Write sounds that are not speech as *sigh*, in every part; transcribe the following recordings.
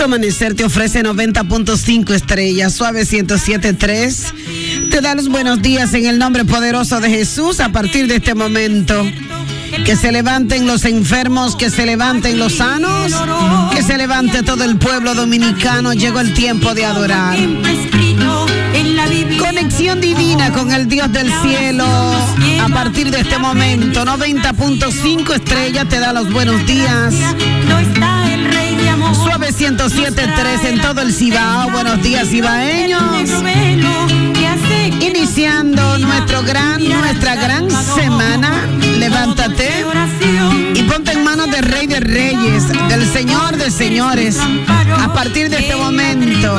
Qué bonito amanecer te ofrece 90.5 estrellas, suave 107.3. Te da los buenos días en el nombre poderoso de Jesús a partir de este momento. Que se levanten los enfermos, que se levanten los sanos, que se levante todo el pueblo dominicano. Llegó el tiempo de adorar. Conexión divina con el Dios del cielo. A partir de este momento, 90.5 estrellas te da los buenos días. Suave 107.3 en todo el Cibao. Buenos días, cibaeños. Iniciando nuestro gran, nuestra gran semana. Levántate y ponte en manos del Rey de Reyes, del Señor de Señores. A partir de este momento,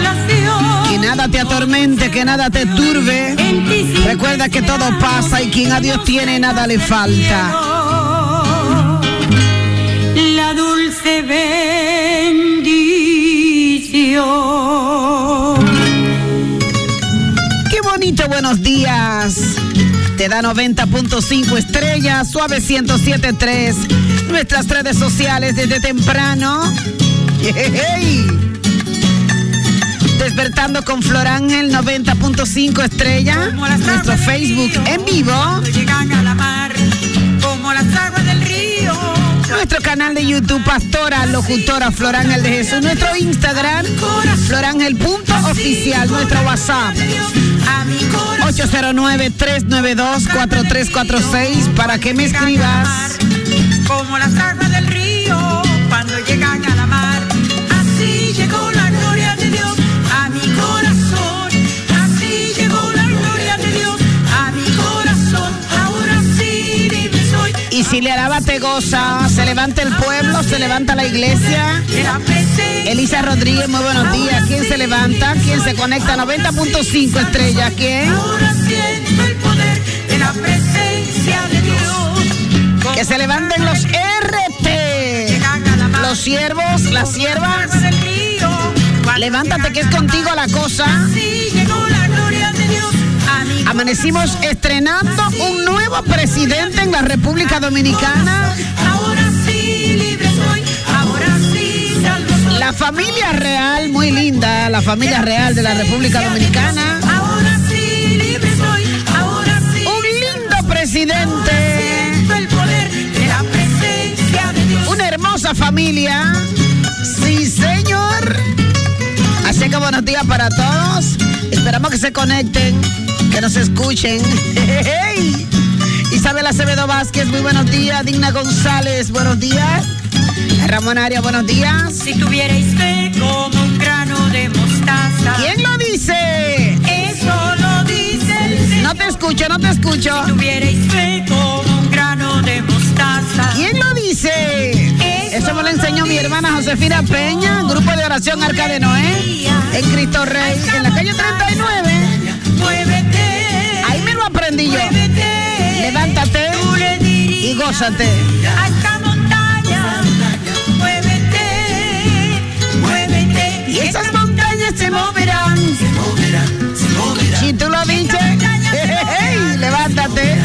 que nada te atormente, que nada te turbe. Recuerda que todo pasa y quien a Dios tiene, nada le falta. La dulce Qué bonito, buenos días. Te da 90.5 estrellas, suave 107.3. Nuestras redes sociales desde temprano. *laughs* Yey. Despertando con Flor Ángel 90.5 estrella. Nuestro Facebook en vivo. Llegan a la mar como las aguas. Nuestro canal de YouTube, Pastora Locutora Flor Ángel de Jesús. Nuestro Instagram, florángel.oficial. Nuestro WhatsApp, A mi corazón. 809-392-4346 para que me escribas. Y si le alaba te goza, se levanta el pueblo, se levanta la iglesia. Elisa Rodríguez, muy buenos días. ¿Quién se levanta? ¿Quién se conecta? 90.5 estrella. ¿Quién? Que se levanten los RT. Los siervos, las siervas. Levántate que es contigo la cosa. Amanecimos estrenando un nuevo presidente en la República Dominicana. Ahora sí libre soy, ahora sí salvo. La familia real, muy linda, la familia real de la República Dominicana. Ahora sí libre soy, ahora sí Un lindo presidente. siento el poder de la presencia de Dios. Una hermosa familia. Sí, señor. Así que buenos días para todos. Esperamos que se conecten, que nos escuchen. *laughs* Isabel Acevedo Vázquez, muy buenos días. Digna González, buenos días. Ramón Aria, buenos días. Si tuvierais fe como un grano de mostaza. ¿Quién lo dice? Eso lo dice el Señor. No te escucho, no te escucho. Si tuvierais fe como un grano de mostaza. ¿Quién lo dice? Eso me lo enseñó mi hermana Josefina Peña, grupo de oración Arca de Noé, en Cristo Rey, en la calle 39. A esta montaña. Muévete. Muévete. Y esas montañas se moverán. Si tú lo hey, levántate.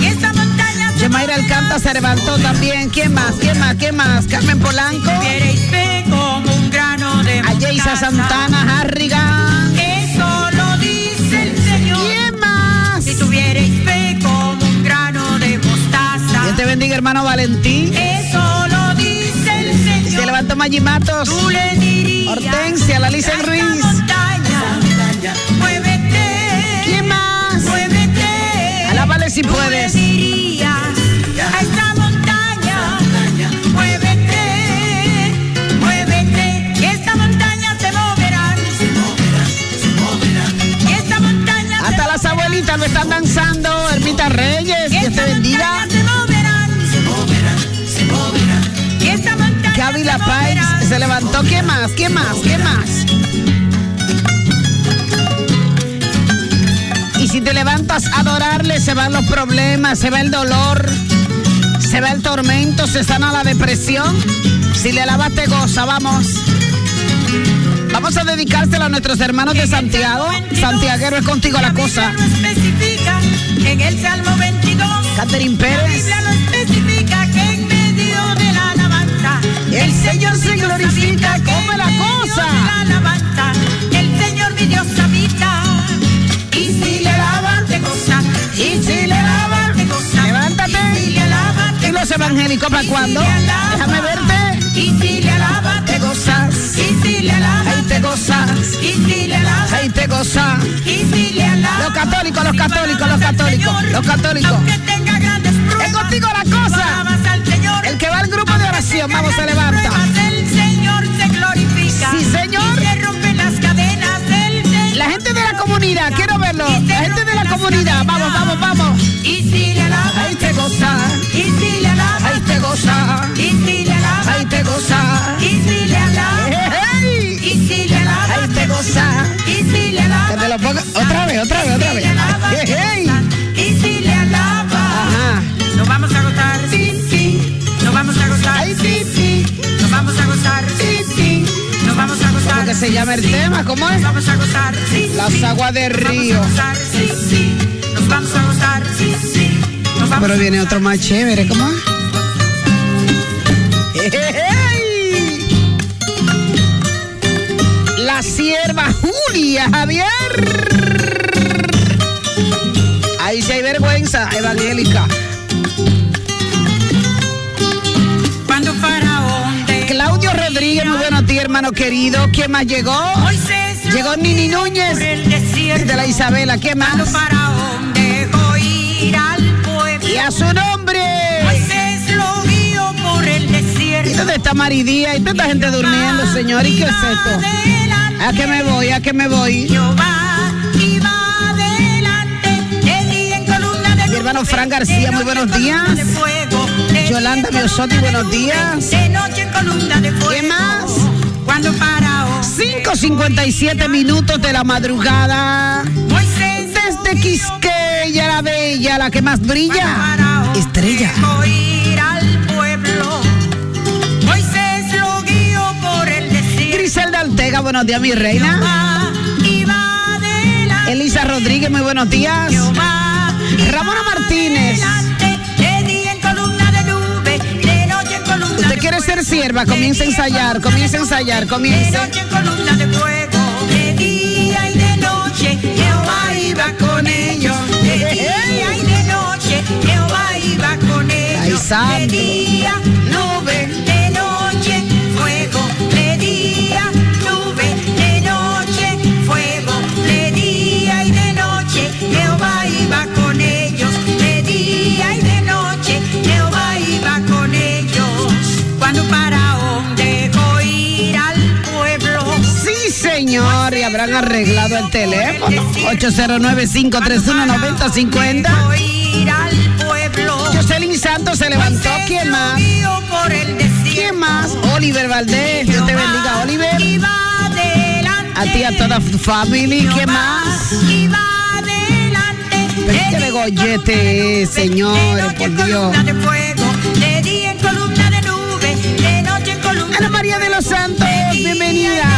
Y esta montaña se Alcanta se levantó también. ¿Quién más? ¿Quién más? ¿Quién más? Carmen Polanco. como un grano Santana, Harrigan. Te bendiga, hermano Valentín. Eso lo dice el Se Señor. levantó Maggi Matos. Tú le dirías. Hortensia, la Lisa Ruiz. montaña, Muévete. ¿Quién más? Muévete. Alábale si Tú puedes. le dirías a esta montaña. Muévete. Muévete. Y esta montaña se moverá. Se moverá. Y esta montaña se Hasta las abuelitas lo están danzando. Ermita Reyes, Dios te bendiga. Montaña Gaby La se levantó. ¿Qué más? ¿Qué más? ¿Qué más? Y si te levantas a adorarle, se van los problemas, se va el dolor, se va el tormento, se sana la depresión. Si le alabas, te goza, vamos. Vamos a dedicárselo a nuestros hermanos de Santiago. Santiaguero es contigo la cosa. En el Salmo 22. Catherine Pérez. El Señor se glorifica. habita, que ¿Cómo es en la cosa? el Señor mi Dios habita. Y si le alaban te gozas. Y si le alaban, te gozas. levántate. Y si le alaban ¿Y los evangélicos para cuándo? Déjame verte. Y si le alaban te gozas. Y si le alaban Ahí te gozas. Y si le alaban Ahí te gozas. y si le alaban, Los católicos, los católicos, los católicos, los católicos. Aunque tenga grandes pruebas, Es contigo la cosa. El que va al grupo oración, vamos, se levanta. El Señor se glorifica. Sí, señor. Y se rompen las cadenas del Señor. La gente de la comunidad, quiero verlo. La gente de la comunidad, vamos, vamos, vamos. Y si le alabas, Ahí te gozas. y si le alabas, Ahí te gozas. Que se llama el tema? ¿Cómo es? Vamos a gozar. Sí, Las aguas a río. Nos vamos a gozar. Pero viene otro más chévere, ¿cómo. La sierva Julia Javier. Ahí sí hay vergüenza evangélica. Rodríguez, muy buenos días, hermano querido. ¿Quién más llegó? Llegó Nini Núñez. De la Isabela, ¿quién más? Y a su nombre. ¿Y dónde está Maridía? ¿Y toda esta gente durmiendo, señor? ¿Y qué es esto? ¿A qué me voy? ¿A qué me voy? Mi hermano Fran García, muy buenos días. Yolanda Miosotti, buenos días. De noche en columna de fuego. ¿Qué más? Cuando Faraón 5.57 minutos de la madrugada. Desde Quisqueya, la bella, la que más brilla. Estrella. Griselda Ortega, buenos días, mi reina. Elisa Rodríguez, muy buenos días. Ramona Martínez. Quiere ser sierva, de comience a ensayar, comience a ensayar, nube, comience. De noche en columna de fuego, de día y de noche, Jehová iba con ellos. De *laughs* día y de noche, Jehová iba con ellos. santo. De día, arreglado el teléfono. 809-531-9050. dejó ir al pueblo. Jocelyn Santos se levantó. Moisés ¿Quién más? ¿Quién más? Oliver Valdés. Dios te bendiga, Oliver. A ti, a toda tu family. ¿Quién más? Pero es que de gollete es, señores, por Dios. De fuego, de día en columna de nube, de noche en columna Ana María de los Santos, bienvenida.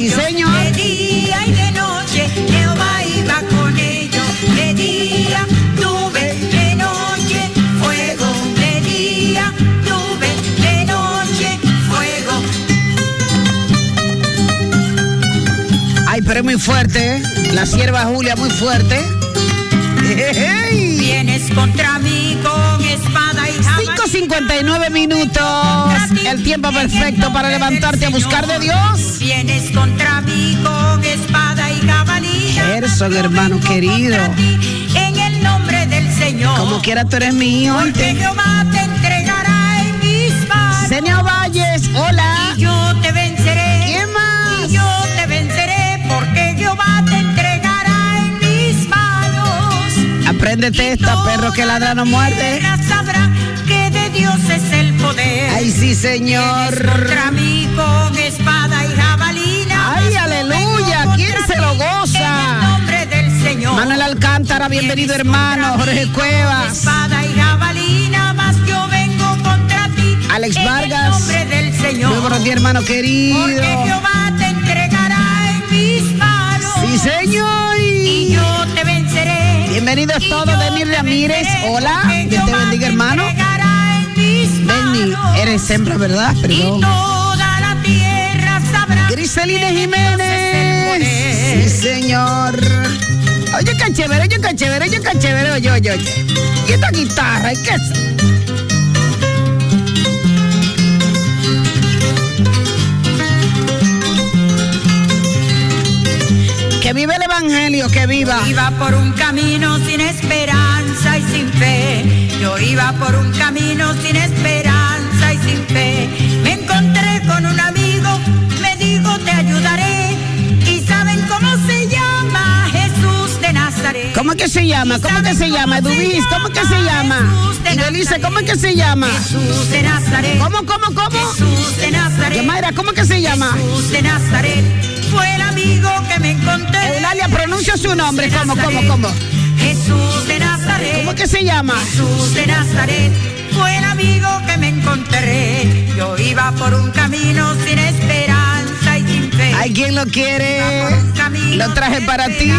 Sí. De día y de noche, Jehová iba con ellos. De día nube, de noche fuego. De día nube, de noche fuego. Ay, pero es muy fuerte, ¿eh? La sierva Julia muy fuerte. Vienes contra mí 59 minutos. El tiempo perfecto para levantarte a buscar de Dios. Vienes contra mí con espada y cabalilla. Gerson, hermano querido. En el nombre del Señor. Como quiera, tú eres mi hijo. Porque Jehová te entregará en mis manos. Señor Valles, hola. Y yo te venceré. ¿Quién más? Y yo te venceré porque Jehová te entregará en mis manos. Apréndete esta, perro que ladra no muerde. Sabrá Dios es el poder. Ay, sí, señor. Contra mí con espada y jabalina. Ay, yo aleluya. ¿Quién se lo goza? En el nombre del Señor. Manuel Alcántara, bienvenido hermano. Jorge Cuevas. Espada y jabalina, mas yo vengo contra ti. Alex en Vargas. el nombre del Señor. Muy buenos días, hermano querido. Porque Jehová te entregará en mis manos. Sí, señor. Y yo te venceré. Bienvenidos todos, te Ramírez. venceré, Hola, Dios te bendiga, hermano. Eres hembra, ¿verdad? Perdón. toda la tierra sabrá. Griselina Jiménez. Sí, señor. Oye, qué chévere, oye, qué chévere, oye, qué chévere, oye, oye, oye. Y esta guitarra, ¿y qué es? Que vive el evangelio, que viva. Iba por un camino sin esperanza y sin fe. Yo iba por un camino sin esperanza Me encontré con un amigo, me dijo te ayudaré. ¿Y saben cómo se llama? Jesús de Nazaret. ¿Cómo que se llama? ¿Cómo que se llama? Edubis, ¿cómo que se llama? Nazaret. ¿cómo que se llama? Jesús de Nazaret. ¿Cómo, cómo, cómo? Jesús de Nazaret. Yamaira, ¿cómo que se llama? Jesús de Nazaret. Fue el amigo que me encontré. Eulalia, pronuncia su nombre. ¿Cómo, cómo, cómo? Jesús de Nazaret. ¿Cómo que se llama? Jesús de Nazaret fue el amigo que me encontré. Yo iba por un camino sin esperanza y sin fe. Hay quien lo quiere. Lo traje para ti.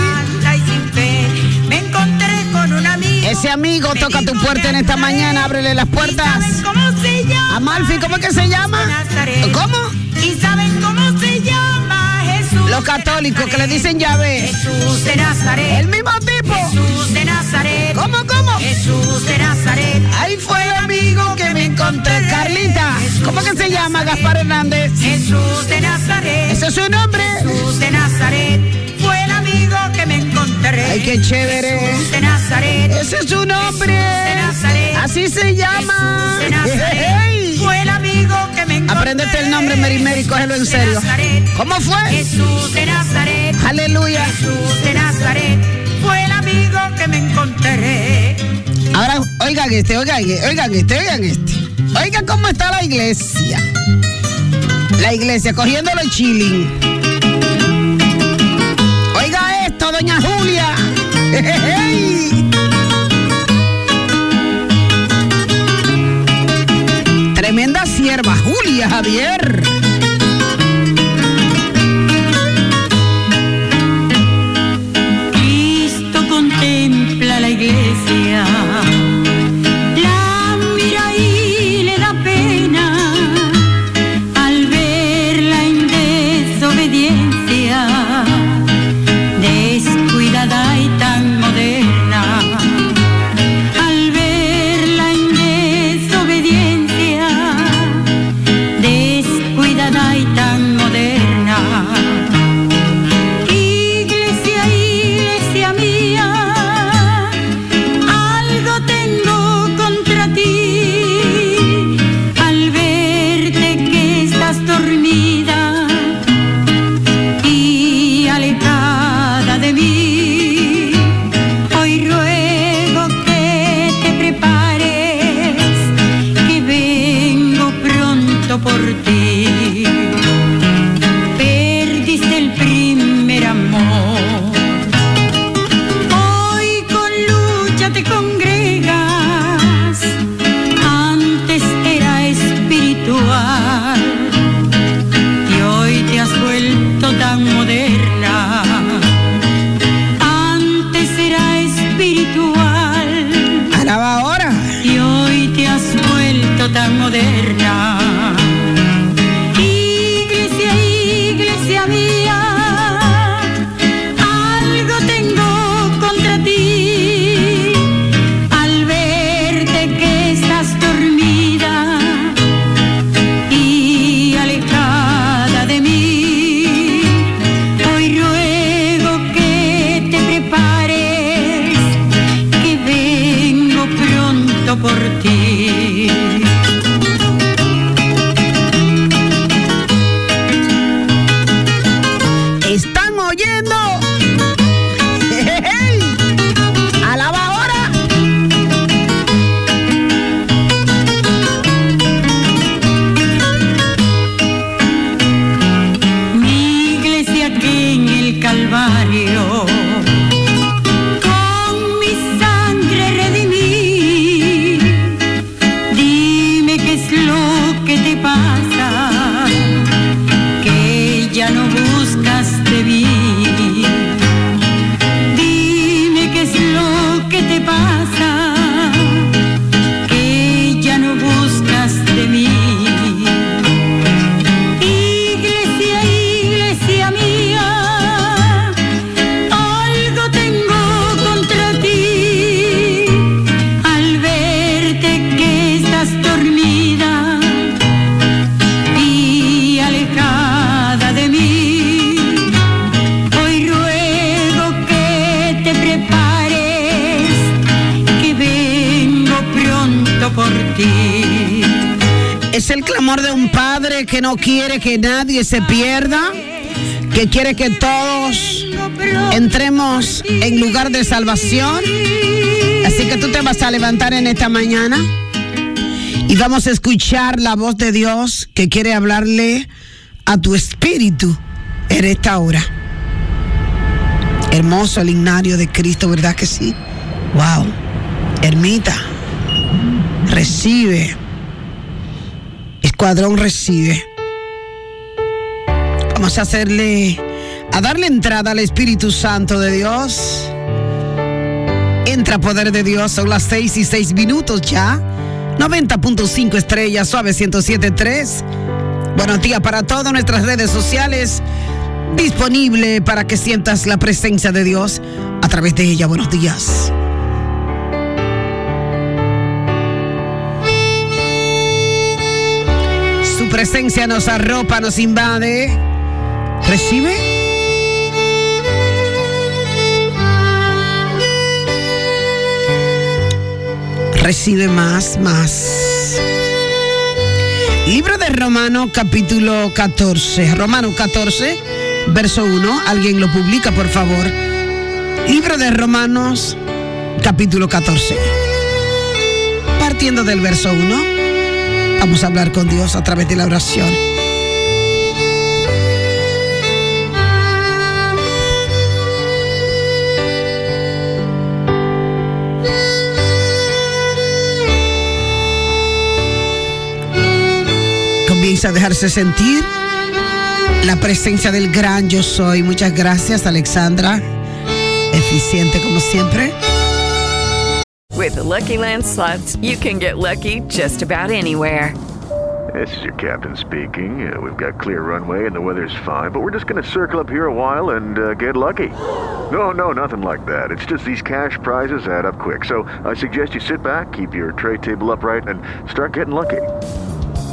Me encontré con un amigo. Ese amigo toca tu puerta "Te en esta ayudaré". mañana. Ábrele las ¿Y puertas. cómo se llama? Amalfi, ¿cómo es que se llama? ¿Cómo? ¿Y saben cómo se llama Jesús? Los católicos que le dicen llave. Jesús de Nazaret. El mismo tipo. Jesús de Nazaret. ¿Cómo, cómo? Jesús de Nazaret. Ahí fue el amigo que me encontré. Carlita, ¿cómo que se llama? Gaspar Hernández. Jesús de Nazaret. Ese es su nombre. Jesús de Nazaret. Fue el amigo que me encontré. Ay, qué chévere. Jesús de Nazaret. Ese es su nombre. de Nazaret. Así se llama. Jesús de Nazaret. Ey. Fue el amigo que me encontré. Apréndete el nombre, Mary Mary, cógelo en Jesús serio. Nazaret. ¿Cómo fue? Jesús de Nazaret. Aleluya. Jesús de Nazaret. Que me encontré. Ahora, oigan este, oigan, oigan este, oigan este. Oigan cómo está la iglesia. La iglesia cogiéndolo chilling. Oiga esto, doña Julia. *laughs* Tremenda sierva, Julia Javier. No quiere que nadie se pierda, que quiere que todos entremos en lugar de salvación. Así que tú te vas a levantar en esta mañana y vamos a escuchar la voz de Dios que quiere hablarle a tu espíritu en esta hora. Hermoso el ignario de Cristo, ¿verdad que sí? Wow. Ermita, recibe. Escuadrón recibe. Vamos a hacerle, a darle entrada al Espíritu Santo de Dios. Entra poder de Dios, son las seis y seis minutos ya. 90.5 estrellas, suave 107.3. Buenos días para todas nuestras redes sociales. Disponible para que sientas la presencia de Dios a través de ella. Buenos días. Su presencia nos arropa, nos invade. ¿Recibe? Recibe más, más. Libro de Romano capítulo 14. Romano 14, verso 1. Alguien lo publica, por favor. Libro de Romanos capítulo 14. Partiendo del verso 1, vamos a hablar con Dios a través de la oración. Comienza a dejarse sentir la presencia del gran yo soy. Muchas gracias, Alexandra. Eficiente como siempre. With the Lucky Land slots, you can get lucky just about anywhere. This is your captain speaking. Uh, we've got clear runway and the weather's fine, but we're just going to circle up here a while and uh, get lucky. No, no, nothing like that. It's just these cash prizes add up quick. So I suggest you sit back, keep your tray table upright, and start getting lucky.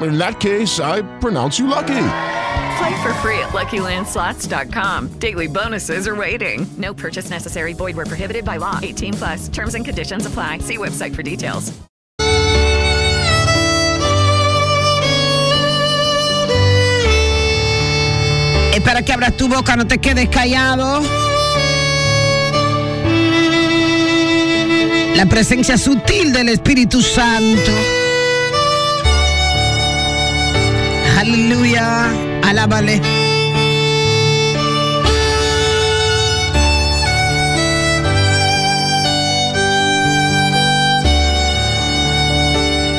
In that case, I pronounce you lucky. Play for free at LuckyLandSlots.com. Daily bonuses are waiting. No purchase necessary. Void where prohibited by law. 18 plus. Terms and conditions apply. See website for details. Espera que abras tu boca, no te quedes callado. La presencia sutil del Espíritu Santo. Aleluya. Alábale.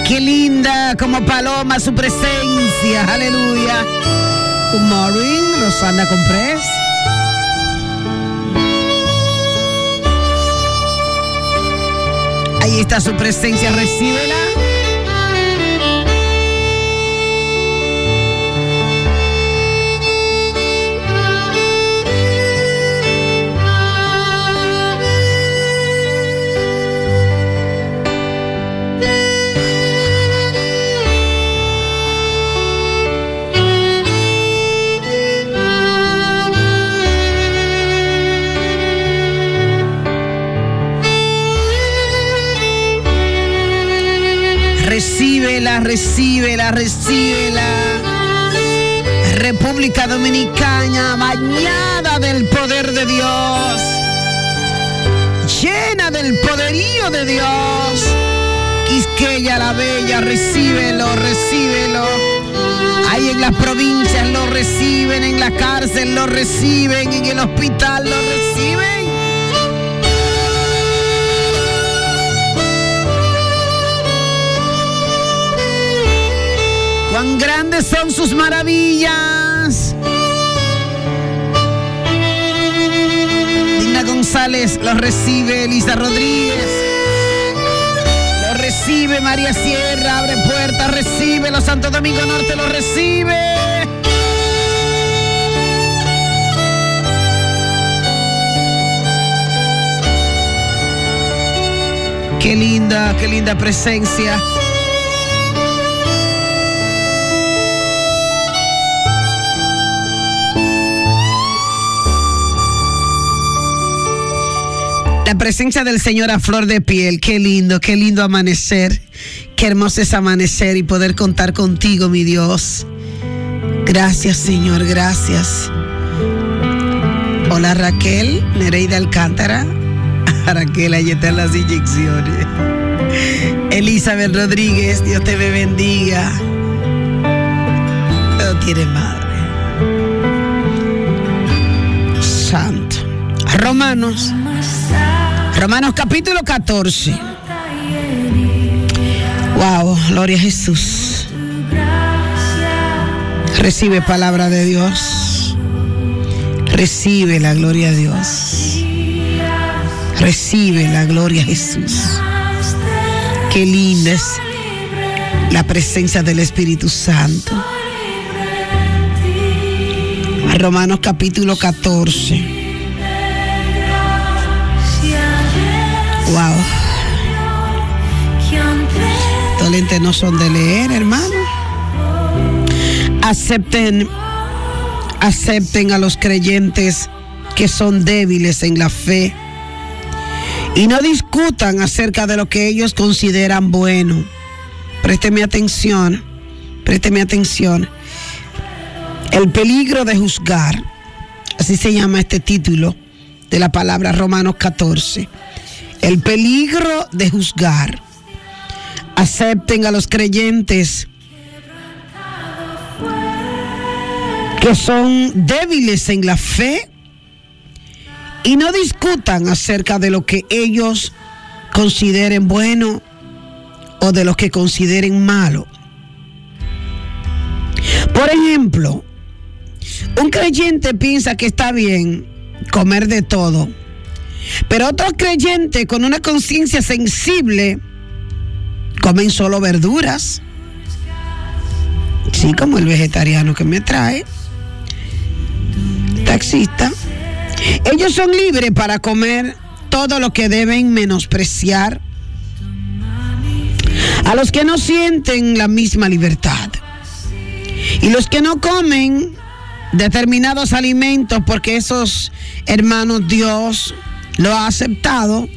Qué linda como paloma su presencia. Aleluya. Good morning, Rosana Comprés. Ahí está su presencia, recíbela. Recíbela, recíbela. República Dominicana, bañada del poder de Dios, llena del poderío de Dios. Quisqueya la Bella, recíbelo, recíbelo. Ahí en las provincias lo reciben, en la cárcel lo reciben, en el hospital lo reciben. Grandes son sus maravillas. Dina González los recibe, Elisa Rodríguez. Lo recibe. María Sierra, abre puertas, recibe los Santo Domingo Norte, lo recibe. Qué linda, qué linda presencia. La presencia del Señor a flor de piel, qué lindo, qué lindo amanecer, qué hermoso es amanecer y poder contar contigo, mi Dios. Gracias, Señor, gracias. Hola Raquel, Nereida Alcántara. *laughs* Raquel, ahí están las inyecciones. Elizabeth Rodríguez, Dios te bendiga. No tiene madre. Santo. Romanos. Romanos capítulo 14. Wow, gloria a Jesús. Recibe palabra de Dios. Recibe la gloria a Dios. Recibe la gloria a Jesús. Qué linda es la presencia del Espíritu Santo. Romanos capítulo 14. Wow. Estos lentes no son de leer, hermano. Acepten, acepten a los creyentes que son débiles en la fe y no discutan acerca de lo que ellos consideran bueno. Présteme atención, présteme atención. El peligro de juzgar, así se llama este título de la palabra Romanos 14. El peligro de juzgar. Acepten a los creyentes que son débiles en la fe y no discutan acerca de lo que ellos consideren bueno o de lo que consideren malo. Por ejemplo, un creyente piensa que está bien comer de todo, pero otro creyente con una conciencia sensible comen solo verduras. Sí, como el vegetariano que me trae, taxista. Ellos son libres para comer todo lo que deben menospreciar a los que no sienten la misma libertad. Y los que no comen determinados alimentos porque esos hermanos Dios lo ha aceptado.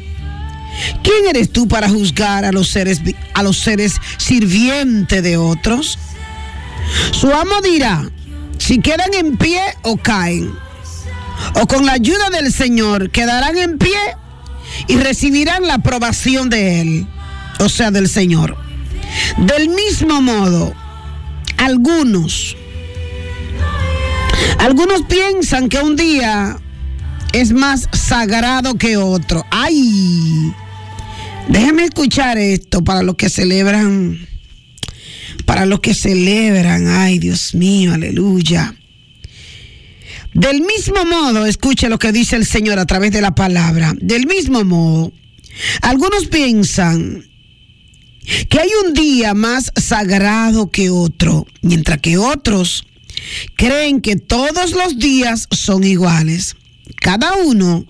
¿Quién eres tú para juzgar a los seres a los seres sirvientes de otros? Su amo dirá si quedan en pie o caen o con la ayuda del Señor quedarán en pie y recibirán la aprobación de Él, o sea, del Señor. Del mismo modo, algunos, algunos piensan que un día es más sagrado que otro. ¡Ay! Déjenme escuchar esto para los que celebran, para los que celebran, ay Dios mío, aleluya. Del mismo modo, escuche lo que dice el Señor a través de la palabra. Del mismo modo, algunos piensan que hay un día más sagrado que otro, mientras que otros creen que todos los días son iguales. Cada uno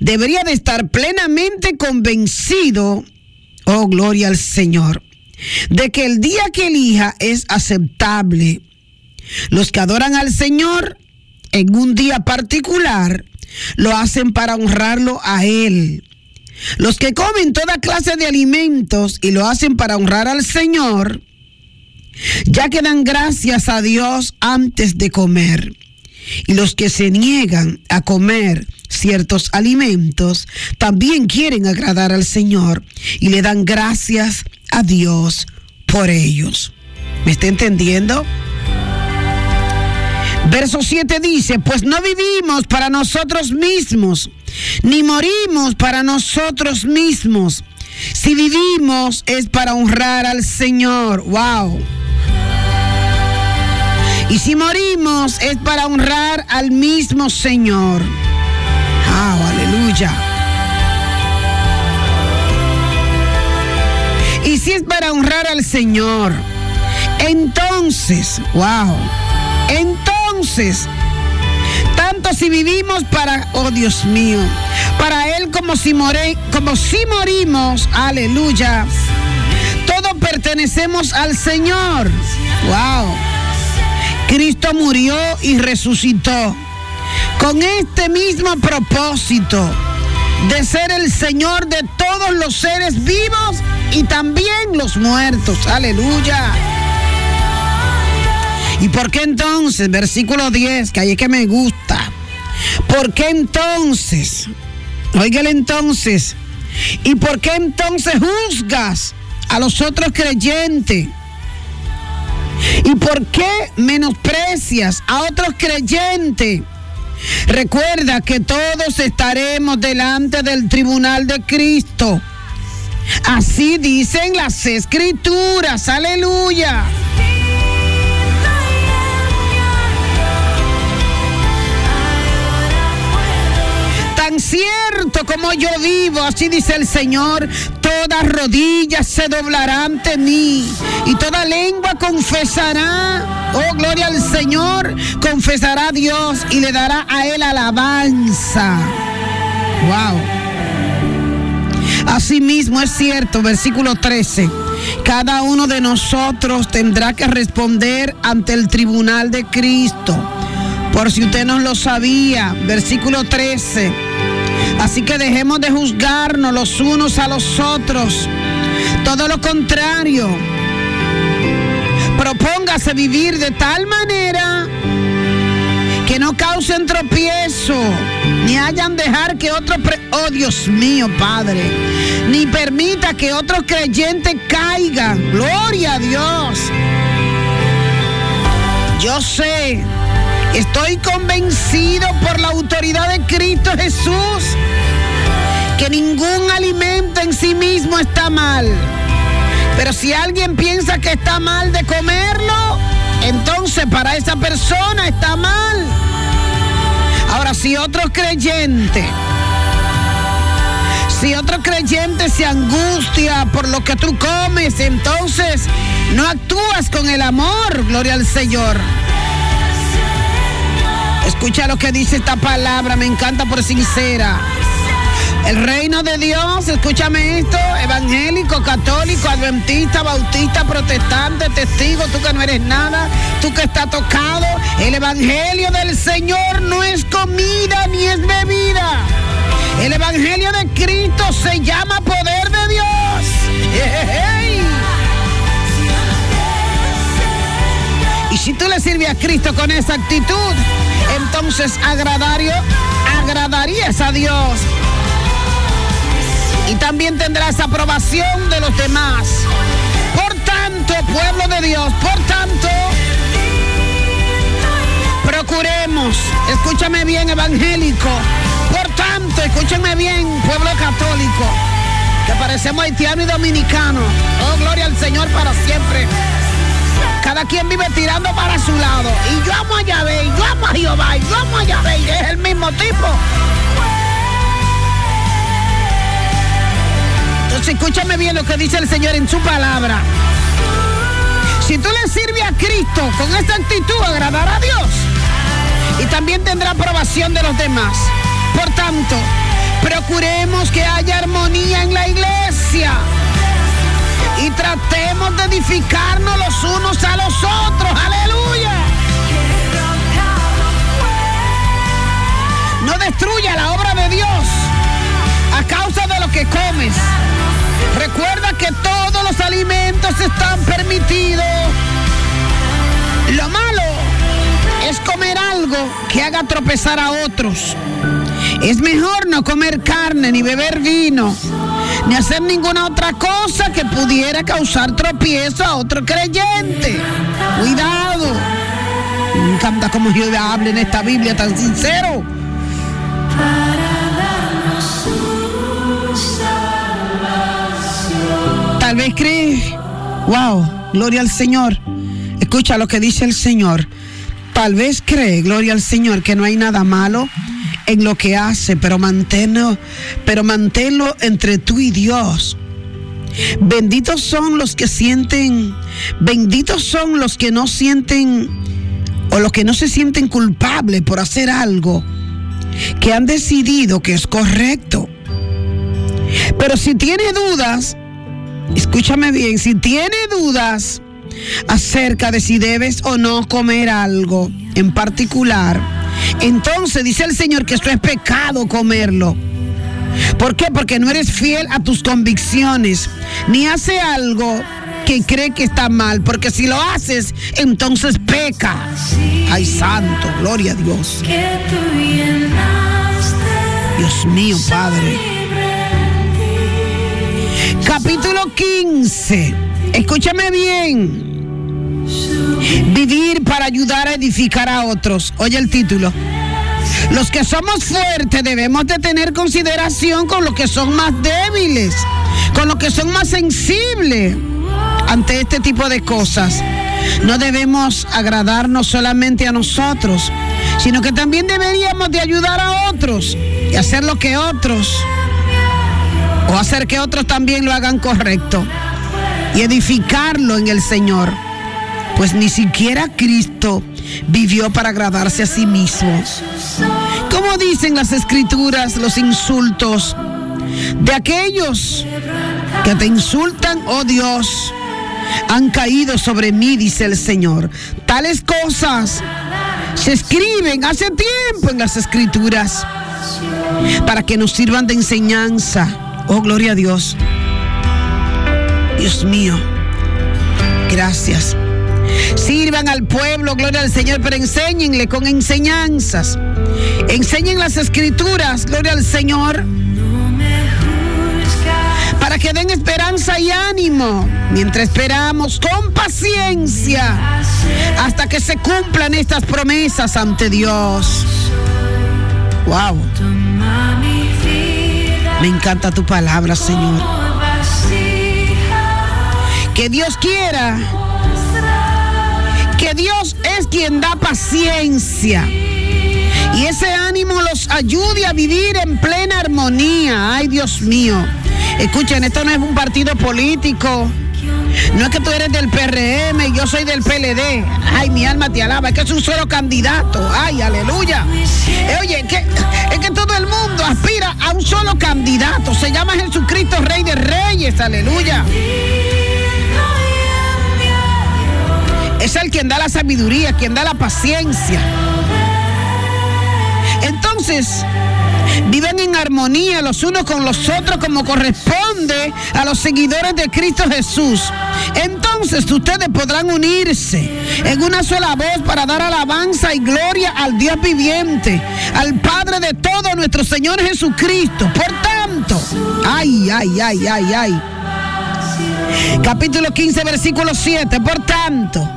debería de estar plenamente convencido, oh gloria al Señor, de que el día que elija es aceptable. Los que adoran al Señor en un día particular, lo hacen para honrarlo a Él. Los que comen toda clase de alimentos y lo hacen para honrar al Señor, ya que dan gracias a Dios antes de comer. Y los que se niegan a comer ciertos alimentos también quieren agradar al Señor y le dan gracias a Dios por ellos. ¿Me está entendiendo? Verso 7 dice, pues no vivimos para nosotros mismos, ni morimos para nosotros mismos. Si vivimos es para honrar al Señor. Wow. Y si morimos es para honrar al mismo Señor. Oh, aleluya. y si es para honrar al Señor, entonces, wow, entonces, tanto si vivimos para, oh Dios mío, para Él como si, more, como si morimos, aleluya, todos pertenecemos al Señor, wow. Cristo murió y resucitó con este mismo propósito de ser el Señor de todos los seres vivos y también los muertos. Aleluya. ¿Y por qué entonces, versículo 10, que ahí es que me gusta? ¿Por qué entonces? Óigale entonces. ¿Y por qué entonces juzgas a los otros creyentes? ¿Y por qué menosprecias a otros creyentes? Recuerda que todos estaremos delante del tribunal de Cristo. Así dicen las escrituras. Aleluya. Cierto como yo vivo, así dice el Señor, todas rodillas se doblarán ante mí y toda lengua confesará, oh gloria al Señor, confesará a Dios y le dará a él alabanza. Wow. Asimismo es cierto, versículo 13. Cada uno de nosotros tendrá que responder ante el tribunal de Cristo. Por si usted no lo sabía, versículo 13. Así que dejemos de juzgarnos los unos a los otros. Todo lo contrario. Propóngase vivir de tal manera que no causen tropiezo, ni hayan dejar que otros, oh Dios mío, Padre, ni permita que otros creyentes caigan. Gloria a Dios. Yo sé, estoy convencido por la autoridad de Cristo Jesús que ningún alimento en sí mismo está mal. Pero si alguien piensa que está mal de comerlo, entonces para esa persona está mal. Ahora, si otro creyente, si otro creyente se angustia por lo que tú comes, entonces no actúas con el amor, gloria al Señor. Escucha lo que dice esta palabra, me encanta por sincera. El reino de Dios, escúchame esto, evangélico, católico, adventista, bautista, protestante, testigo, tú que no eres nada, tú que estás tocado, el evangelio del Señor no es comida ni es bebida. El evangelio de Cristo se llama poder de Dios. Y si tú le sirves a Cristo con esa actitud, entonces agradario, agradarías a Dios y también tendrás aprobación de los demás. Por tanto, pueblo de Dios, por tanto, procuremos, escúchame bien, evangélico, por tanto, escúchame bien, pueblo católico, que parecemos haitiano y dominicano. Oh, gloria al Señor para siempre. Cada quien vive tirando para su lado. Y yo amo a Yahvé, y yo amo a Jehová, y yo amo a Yahvé, y es el mismo tipo. Entonces escúchame bien lo que dice el Señor en su palabra. Si tú le sirves a Cristo con esta actitud, agradará a Dios. Y también tendrá aprobación de los demás. Por tanto, procuremos que haya armonía en la iglesia. Y tratemos de edificarnos los unos a los otros. Aleluya. No destruya la obra de Dios a causa de lo que comes. Recuerda que todos los alimentos están permitidos. Lo malo es comer algo que haga tropezar a otros. Es mejor no comer carne, ni beber vino, ni hacer ninguna cosa que pudiera causar tropiezo a otro creyente. Cuidado. Me encanta como Jehová habla en esta Biblia tan sincero. Tal vez crees, wow, gloria al Señor. Escucha lo que dice el Señor. Tal vez cree, gloria al Señor, que no hay nada malo en lo que hace, pero manténlo, pero manténlo entre tú y Dios. Benditos son los que sienten, benditos son los que no sienten o los que no se sienten culpables por hacer algo que han decidido que es correcto. Pero si tiene dudas, escúchame bien, si tiene dudas acerca de si debes o no comer algo en particular, entonces dice el Señor que esto es pecado comerlo. ¿Por qué? Porque no eres fiel a tus convicciones, ni hace algo que cree que está mal, porque si lo haces, entonces peca. Ay, santo, gloria a Dios. Dios mío, Padre. Capítulo 15. Escúchame bien. Vivir para ayudar a edificar a otros. Oye el título. Los que somos fuertes debemos de tener consideración con los que son más débiles, con los que son más sensibles ante este tipo de cosas. No debemos agradarnos solamente a nosotros, sino que también deberíamos de ayudar a otros y hacer lo que otros, o hacer que otros también lo hagan correcto y edificarlo en el Señor. Pues ni siquiera Cristo vivió para agradarse a sí mismo. Como dicen las escrituras, los insultos de aquellos que te insultan, oh Dios, han caído sobre mí, dice el Señor. Tales cosas se escriben hace tiempo en las escrituras para que nos sirvan de enseñanza. Oh, gloria a Dios. Dios mío, gracias. Sirvan al pueblo, gloria al Señor, pero enséñenle con enseñanzas. Enseñen las escrituras, gloria al Señor para que den esperanza y ánimo mientras esperamos con paciencia hasta que se cumplan estas promesas ante Dios. Wow. Me encanta tu palabra, Señor. Que Dios quiera. Que Dios es quien da paciencia. Y ese ánimo los ayude a vivir en plena armonía. Ay, Dios mío. Escuchen, esto no es un partido político. No es que tú eres del PRM yo soy del PLD. Ay, mi alma te alaba. Es que es un solo candidato. Ay, aleluya. Eh, oye, que, es que todo el mundo aspira a un solo candidato. Se llama Jesucristo, Rey de Reyes. Aleluya. Es el quien da la sabiduría, quien da la paciencia. Entonces, viven en armonía los unos con los otros como corresponde a los seguidores de Cristo Jesús. Entonces ustedes podrán unirse en una sola voz para dar alabanza y gloria al Dios viviente, al Padre de todo nuestro Señor Jesucristo. Por tanto, ay, ay, ay, ay, ay. Capítulo 15, versículo 7. Por tanto,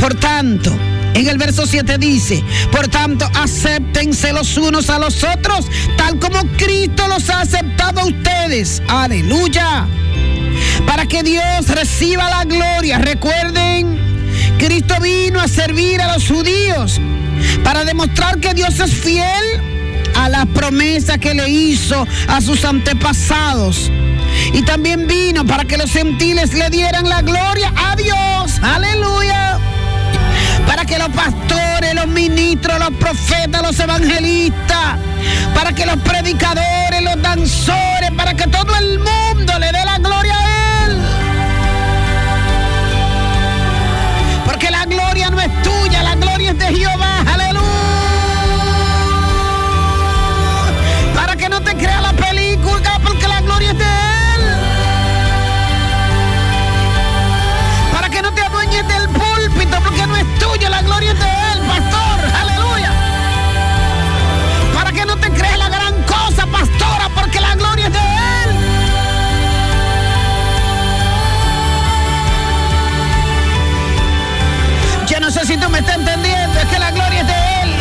por tanto. En el verso 7 dice, por tanto, acéptense los unos a los otros, tal como Cristo los ha aceptado a ustedes. Aleluya. Para que Dios reciba la gloria. Recuerden, Cristo vino a servir a los judíos para demostrar que Dios es fiel a la promesa que le hizo a sus antepasados. Y también vino para que los gentiles le dieran la gloria a Dios. Aleluya que los pastores, los ministros, los profetas, los evangelistas, para que los predicadores, los danzores, para que todo el mundo le dé la gloria a Él. Porque la gloria no es tuya, la gloria es de Jehová. Estás entendiendo, es que la gloria es de Él.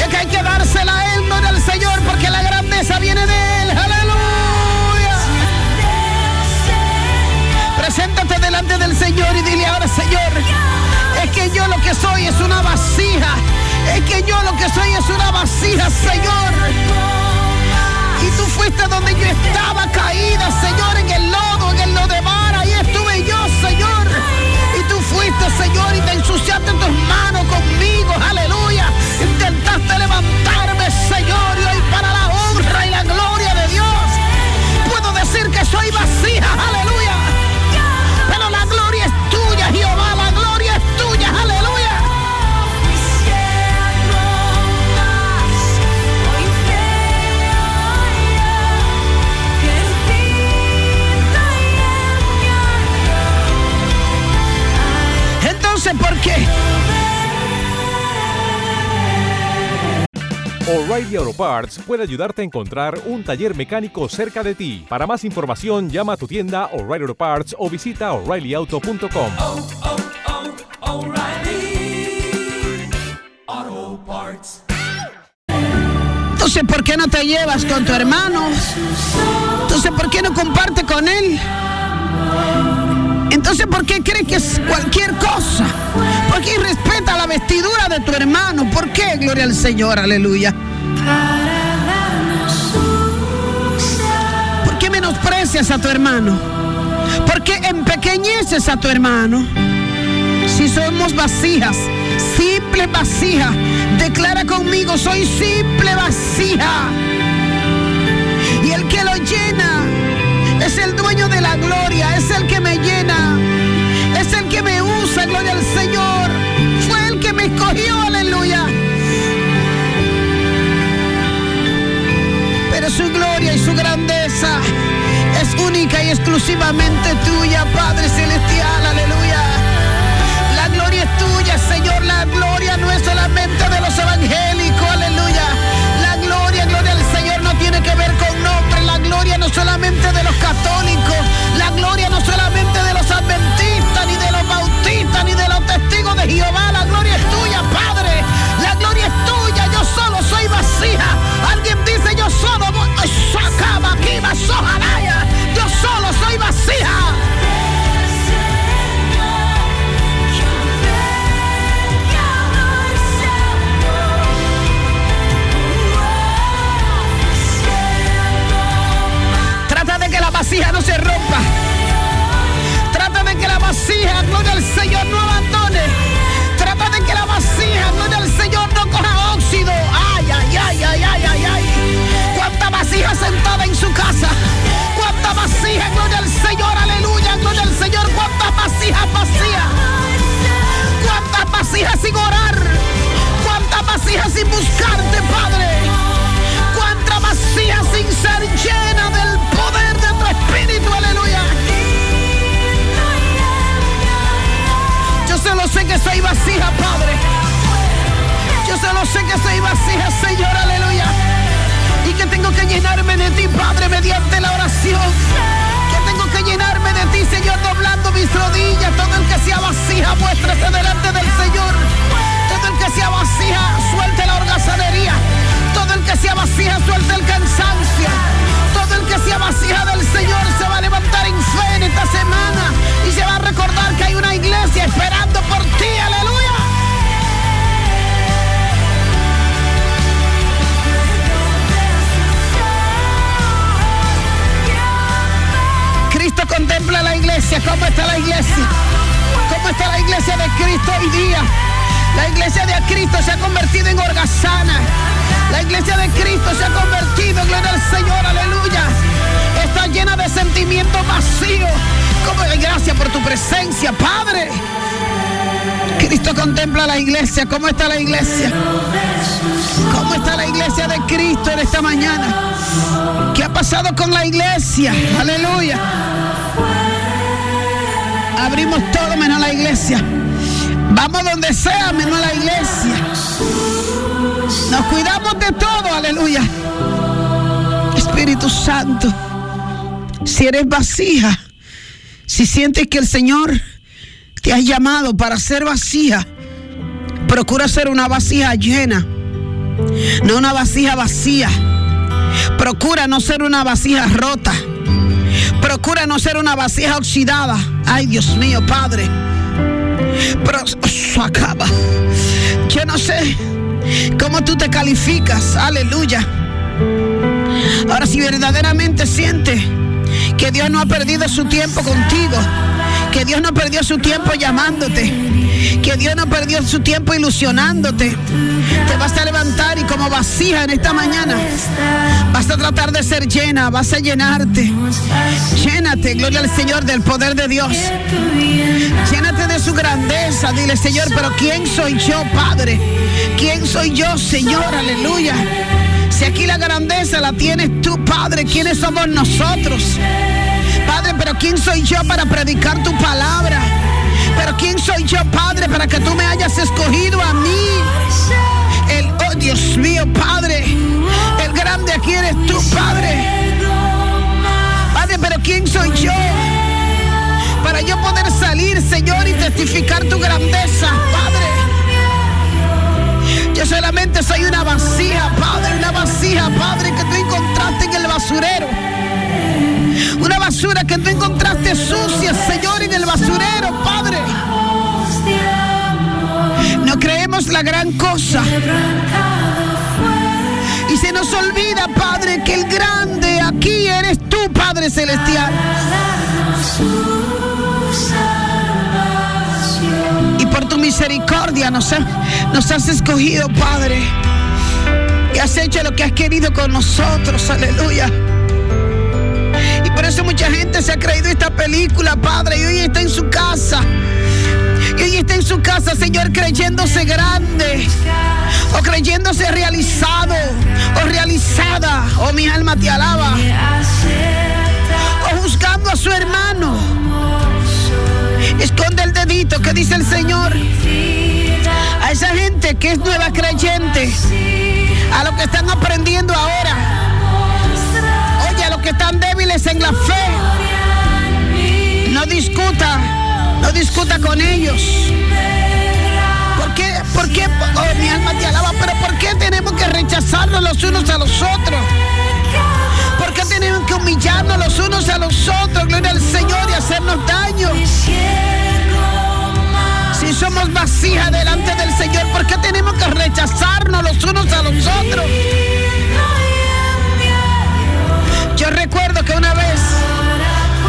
Es que hay que dársela a Él, no al Señor, porque la grandeza viene de Él. Aleluya. Preséntate delante del Señor y dile ahora, Señor, es que yo lo que soy es una vasija. Es que yo lo que soy es una vasija, Señor. Y tú fuiste donde yo estaba caída, Señor, en el lodo. Señor, y te ensuciaste en tus manos conmigo, aleluya. Intentaste levantar O'Reilly Auto Parts puede ayudarte a encontrar un taller mecánico cerca de ti. Para más información, llama a tu tienda O'Reilly Auto Parts o visita oreillyauto.com. Oh, oh, Entonces, ¿por qué no te llevas con tu hermano? Entonces, ¿por qué no comparte con él? Entonces, ¿por qué cree que es cualquier cosa? ¿Por qué respeta la vestidura de tu hermano? ¿Por qué? Gloria al Señor, aleluya. ¿Por qué menosprecias a tu hermano? ¿Por qué empequeñeces a tu hermano? Si somos vasijas, simple vasija, declara conmigo, soy simple vasija. Y el que lo llena es el dueño de la gloria, es el que me llena, es el que me usa, gloria al Señor. Fue el que me escogió, aleluya. Pero su gloria y su grandeza es única y exclusivamente tuya, Padre Celestial, aleluya. La gloria es tuya, Señor, la gloria no es solamente de no solamente de los católicos, la gloria no solamente de Vamos donde sea menos la iglesia. Nos cuidamos de todo, aleluya. Espíritu Santo, si eres vasija, si sientes que el Señor te ha llamado para ser vasija, procura ser una vasija llena, no una vasija vacía. Procura no ser una vasija rota. Procura no ser una vasija oxidada. Ay, Dios mío, Padre. Pero acaba. Yo no sé cómo tú te calificas. Aleluya. Ahora, si verdaderamente sientes que Dios no ha perdido su tiempo contigo, que Dios no perdió su tiempo llamándote, que Dios no perdió su tiempo ilusionándote, te vas a levantar y como vasija en esta mañana, vas a tratar de ser llena, vas a llenarte. Llénate, gloria al Señor, del poder de Dios. Llénate de su grandeza. Dile, Señor, pero ¿quién soy yo, Padre? ¿Quién soy yo, Señor? Aleluya. Si aquí la grandeza la tienes tú, Padre, ¿quiénes somos nosotros? Padre, pero ¿quién soy yo para predicar tu palabra? Pero ¿quién soy yo, Padre, para que tú me hayas escogido a mí? El, oh Dios mío, Padre, el grande aquí eres tú, Padre. Padre, pero ¿quién soy yo? Para yo poder salir, Señor, y testificar tu grandeza, Padre. Yo solamente soy una vasija, Padre, una vasija, Padre, que tú encontraste en el basurero. Una basura que tú encontraste sucia, Señor, en el basurero, Padre. No creemos la gran cosa. Y se nos olvida, Padre, que el grande aquí eres tú, Padre Celestial. Y por tu misericordia nos, nos has escogido, Padre. Y has hecho lo que has querido con nosotros. Aleluya. Eso mucha gente se ha creído esta película, Padre, y hoy está en su casa. Y hoy está en su casa, Señor, creyéndose grande. O creyéndose realizado. O realizada. Oh, mi alma te alaba. O juzgando a su hermano. Esconde el dedito que dice el Señor. A esa gente que es nueva creyente. A los que están aprendiendo ahora. Que están débiles en la fe. No discuta. No discuta con ellos. ¿Por qué? ¿Por? Oh, mi alma te alaba. Pero ¿por qué tenemos que rechazarnos los unos a los otros? ¿Por qué tenemos que humillarnos los unos a los otros? Gloria al Señor y hacernos daño. Si somos vasijas delante del Señor, ¿por qué tenemos que rechazarnos los unos a los otros? Recuerdo que una vez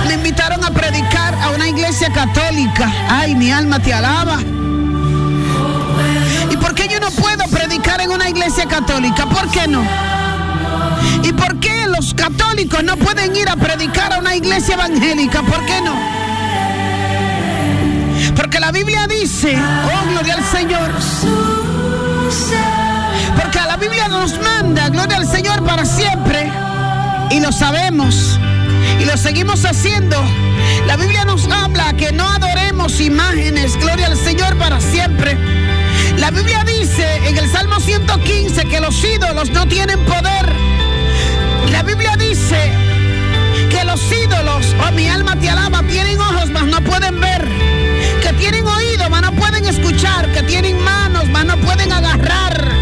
me invitaron a predicar a una iglesia católica. Ay, mi alma te alaba. ¿Y por qué yo no puedo predicar en una iglesia católica? ¿Por qué no? ¿Y por qué los católicos no pueden ir a predicar a una iglesia evangélica? ¿Por qué no? Porque la Biblia dice, oh gloria al Señor. Porque la Biblia nos manda, gloria al Señor para siempre. Y lo sabemos. Y lo seguimos haciendo. La Biblia nos habla que no adoremos imágenes, gloria al Señor para siempre. La Biblia dice en el Salmo 115 que los ídolos no tienen poder. La Biblia dice que los ídolos, oh mi alma te alaba, tienen ojos, mas no pueden ver. Que tienen oído, mas no pueden escuchar. Que tienen manos, mas no pueden agarrar.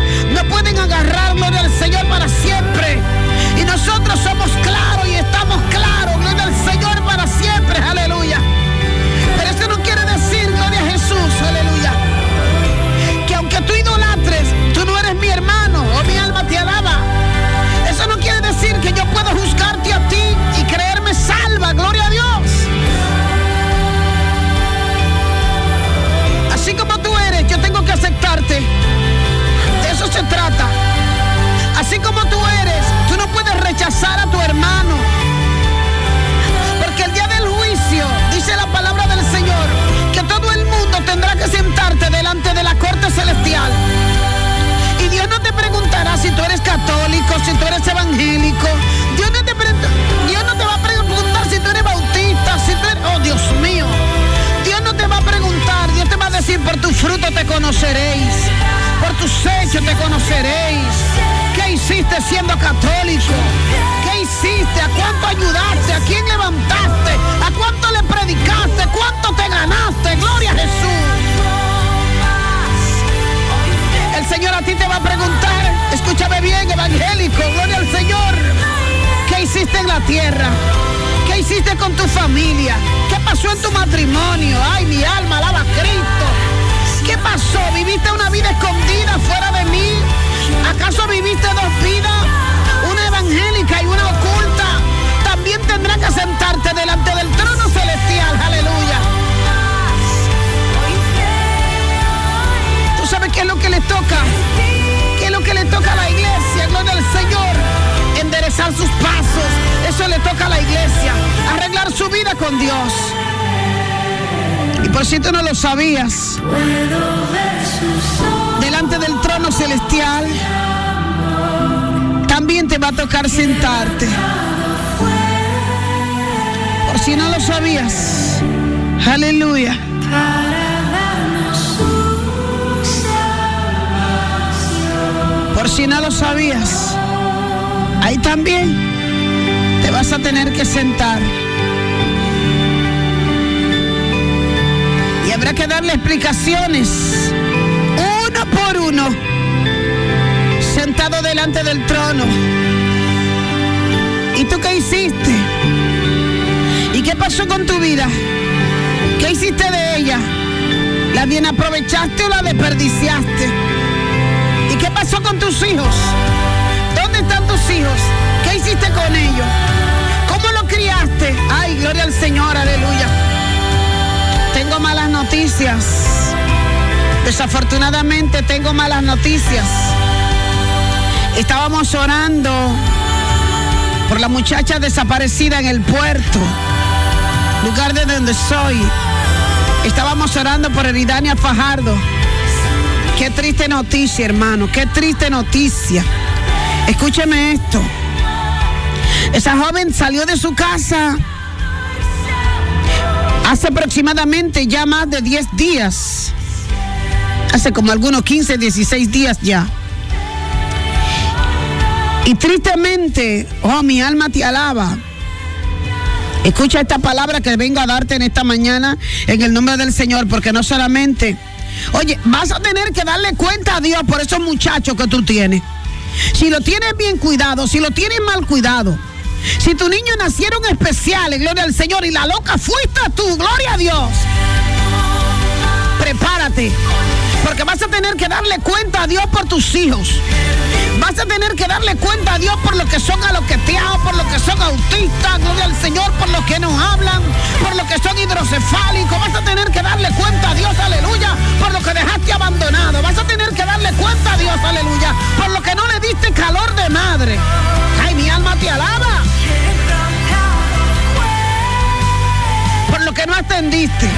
Y Dios no te preguntará si tú eres católico, si tú eres evangélico. Dios no te, va a preguntar si tú eres bautista, si tú eres... Oh, Dios mío. Dios no te va a preguntar, Dios te va a decir, por tu fruto te conoceréis, por tus hechos te conoceréis. ¿Qué hiciste siendo católico? ¿Qué hiciste? ¿A cuánto ayudaste? ¿A quién levantaste? ¿A cuánto le predicaste? ¿Cuánto te ganaste? Gloria a Jesús. Señor a ti te va a preguntar, escúchame bien, evangélico, gloria al Señor. ¿Qué hiciste en la tierra? ¿Qué hiciste con tu familia? ¿Qué pasó en tu matrimonio? Ay, mi alma alaba a Cristo. ¿Qué pasó? ¿Viviste una vida escondida fuera de mí? ¿Acaso viviste dos vidas? Una evangélica y una oculta. También tendrás que sentarte qué es lo que le toca? ¿Qué es lo que le toca a la iglesia? Gloria al Señor. Enderezar sus pasos. Eso le toca a la iglesia. Arreglar su vida con Dios. Y por si tú no lo sabías, delante del trono celestial, también te va a tocar sentarte. Por si no lo sabías. Aleluya. Si no lo sabías, ahí también te vas a tener que sentar. Y habrá que darle explicaciones, uno por uno, sentado delante del trono. ¿Y tú qué hiciste? ¿Y qué pasó con tu vida? ¿Qué hiciste de ella? ¿La bien aprovechaste o la desperdiciaste? ¿Y qué pasó con tus hijos? ¿Dónde están tus hijos? ¿Qué hiciste con ellos? ¿Cómo lo criaste? Ay, gloria al Señor, aleluya. Tengo malas noticias. Desafortunadamente tengo malas noticias. Estábamos orando por la muchacha desaparecida en el puerto, lugar de donde soy. Estábamos orando por Eridania Fajardo. Qué triste noticia, hermano, qué triste noticia. Escúcheme esto. Esa joven salió de su casa hace aproximadamente ya más de 10 días. Hace como algunos 15, 16 días ya. Y tristemente, oh, mi alma te alaba. Escucha esta palabra que vengo a darte en esta mañana en el nombre del Señor, porque no solamente, oye, vas a tener que darle cuenta a Dios por esos muchachos que tú tienes. Si lo tienes bien cuidado, si lo tienes mal cuidado, si tus niños nacieron especiales, gloria al Señor, y la loca fuiste tú, gloria a Dios. Prepárate, porque vas a tener que darle cuenta a Dios por tus hijos. Vas a tener que darle cuenta a Dios por lo que son aloqueteados, por lo que son autistas, gloria al Señor, por lo que no hablan, por lo que son hidrocefálicos. Vas a tener que darle cuenta a Dios, aleluya, por lo que dejaste abandonado. Vas a tener que darle cuenta a Dios, aleluya, por lo que no le diste calor de madre. Ay, mi alma te alaba. Por lo que no atendiste.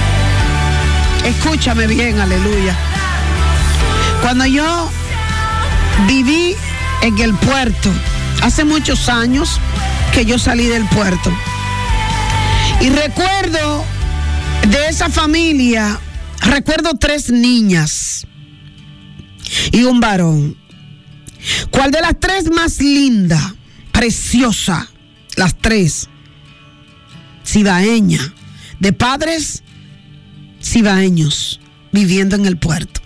Escúchame bien, aleluya. Cuando yo viví en el puerto, hace muchos años que yo salí del puerto. Y recuerdo de esa familia, recuerdo tres niñas y un varón. ¿Cuál de las tres más linda, preciosa? Las tres. Cibaeña, de padres cibaeños, viviendo en el puerto.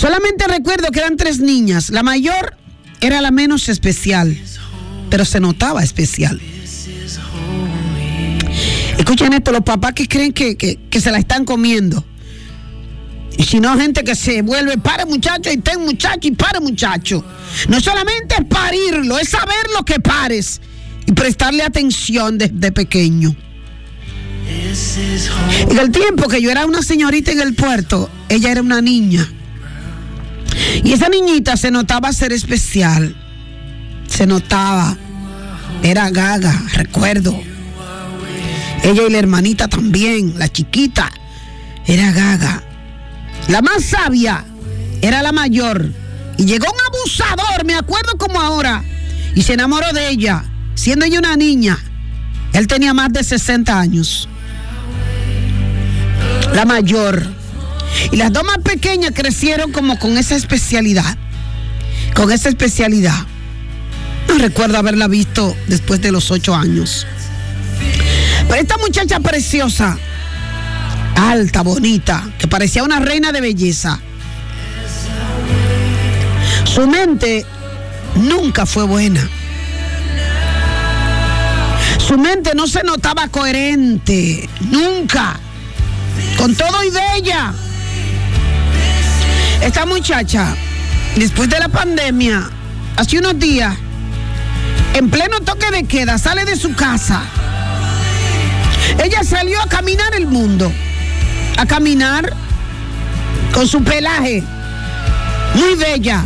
Solamente recuerdo que eran tres niñas. La mayor era la menos especial, pero se notaba especial. Escuchen esto, los papás que creen que, que- que se la están comiendo. Y si no, gente que se vuelve, pare muchacho y ten muchacho y pare muchacho. No solamente es parirlo, es saber lo que pares y prestarle atención desde pequeño. En el tiempo que yo era una señorita en el puerto, ella era una niña. Y esa niñita se notaba ser especial. Se notaba. Era gaga, recuerdo. Ella y la hermanita también, la chiquita, era gaga. La más sabia era la mayor. Y llegó un abusador, me acuerdo como ahora, y se enamoró de ella, siendo ella una niña. Él tenía más de 60 años. La mayor. Y las dos más pequeñas crecieron como con esa especialidad. Con esa especialidad. No recuerdo haberla visto después de los ocho años. Pero esta muchacha preciosa, alta, bonita, que parecía una reina de belleza. Su mente nunca fue buena. Su mente no se notaba coherente, nunca. Con todo y bella. Esta muchacha, después de la pandemia, hace unos días, en pleno toque de queda, sale de su casa. Ella salió a caminar el mundo, a caminar con su pelaje, muy bella.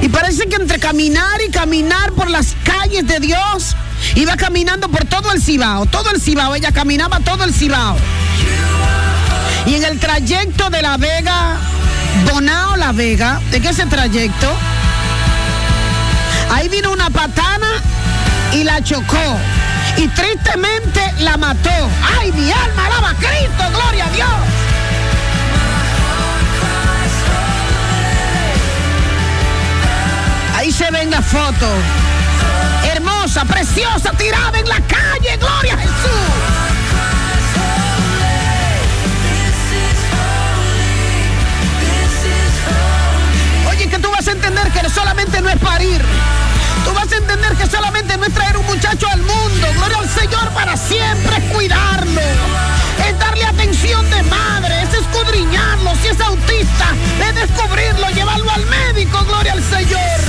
Y parece que entre caminar y caminar por las calles de Dios, iba caminando por todo el Cibao, todo el Cibao, ella caminaba todo el Cibao. Y en el trayecto de La Vega, Bonao La Vega, ¿de es ese trayecto? Ahí vino una patana y la chocó. Y tristemente la mató. ¡Ay, mi alma alaba a Cristo! ¡Gloria a Dios! Ahí se ven las fotos. Hermosa, preciosa, tirada en la calle. ¡Gloria a Jesús! vas entender que solamente no es parir. Tú vas a entender que solamente no es traer un muchacho al mundo. Gloria al Señor para siempre, es cuidarlo. Es darle atención de madre, es escudriñarlo. Si es autista, es descubrirlo, llevarlo al médico. Gloria al Señor.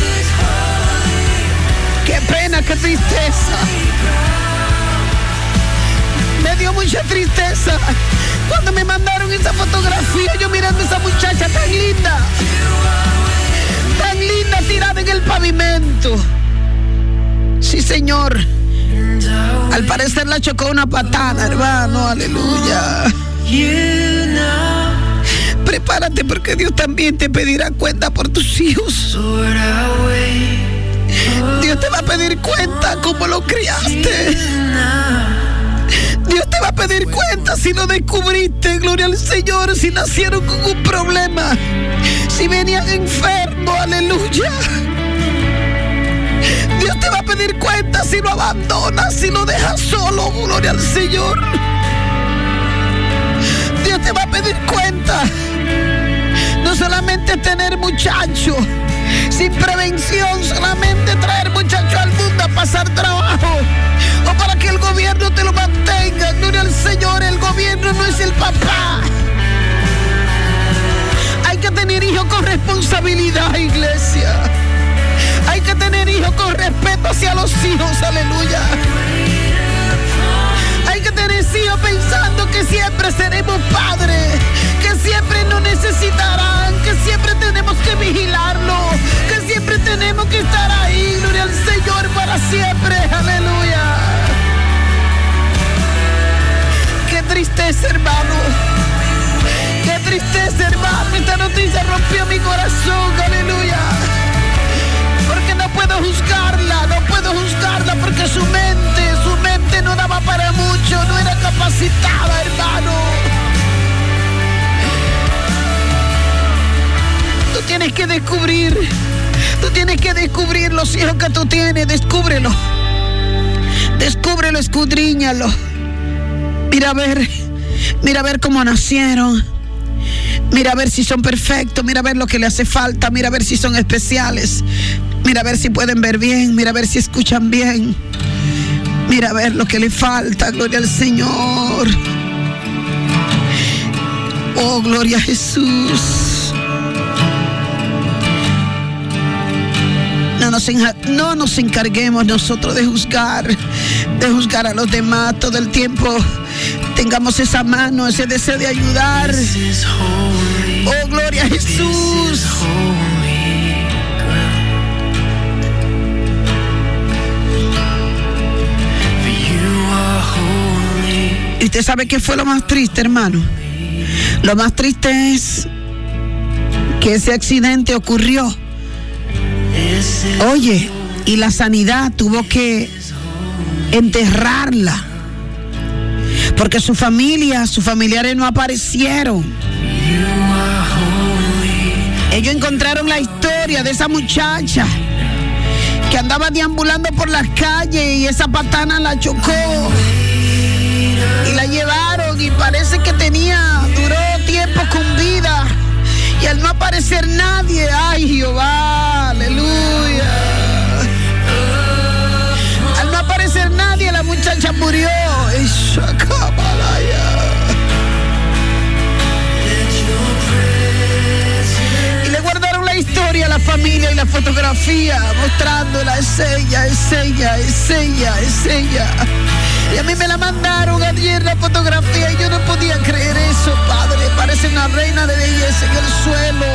Qué pena, qué tristeza. Me dio mucha tristeza cuando me mandaron esa fotografía, yo mirando esa muchacha tan linda linda tirada en el pavimento. Sí, Señor. Al parecer la chocó una patada, hermano, aleluya. Prepárate porque Dios también te pedirá cuenta por tus hijos. Dios te va a pedir cuenta como lo criaste. Dios te va a pedir cuenta si lo descubriste, gloria al Señor, si nacieron con un problema, si venían enfermos, aleluya. Dios te va a pedir cuenta si lo abandonas, si lo dejas solo, gloria al Señor. Dios te va a pedir cuenta. No solamente tener muchacho, sin prevención, solamente traer muchacho al mundo a pasar trabajo que el gobierno te lo mantenga. Gloria al Señor, el gobierno no es el papá. Hay que tener hijos con responsabilidad, iglesia. Hay que tener hijos con respeto hacia los hijos, aleluya. Hay que tener hijos pensando que siempre seremos padres, que siempre nos necesitarán, que siempre tenemos que vigilarlo, que siempre tenemos que estar ahí, gloria al Señor para siempre, aleluya. Tristeza, hermano. Qué tristeza, hermano. Esta noticia rompió mi corazón, aleluya porque no puedo juzgarla, no puedo juzgarla porque su mente, su mente no daba para mucho, no era capacitada, hermano. Tú tienes que descubrir, tú tienes que descubrir los hijos que tú tienes, descúbrelo. Descúbrelo, escudriñalo. Mira a ver, mira a ver cómo nacieron. Mira a ver si son perfectos, mira a ver lo que le hace falta, mira a ver si son especiales, mira a ver si pueden ver bien, mira a ver si escuchan bien, mira a ver lo que le falta, gloria al Señor. Oh, gloria a Jesús. No nos, no nos encarguemos nosotros de juzgar, de juzgar a los demás todo el tiempo. Tengamos esa mano, ese deseo de ayudar. Oh, gloria a Jesús. Y usted sabe qué fue lo más triste, hermano. Lo más triste es que ese accidente ocurrió. Oye, y la sanidad tuvo que enterrarla. Porque su familia, sus familiares no aparecieron. Ellos encontraron la historia de esa muchacha que andaba deambulando por las calles y esa patana la chocó. Y la llevaron y parece que tenía, duró tiempo con vida. Y al no aparecer nadie, ay Jehová, aleluya. Al no aparecer nadie, la muchacha murió. Y le guardaron la historia la familia y la fotografía, mostrándola, es ella, es ella, es ella, es ella. Y a mí me la mandaron ayer la fotografía y yo no podía creer eso, padre. Parece una reina de belleza en el suelo,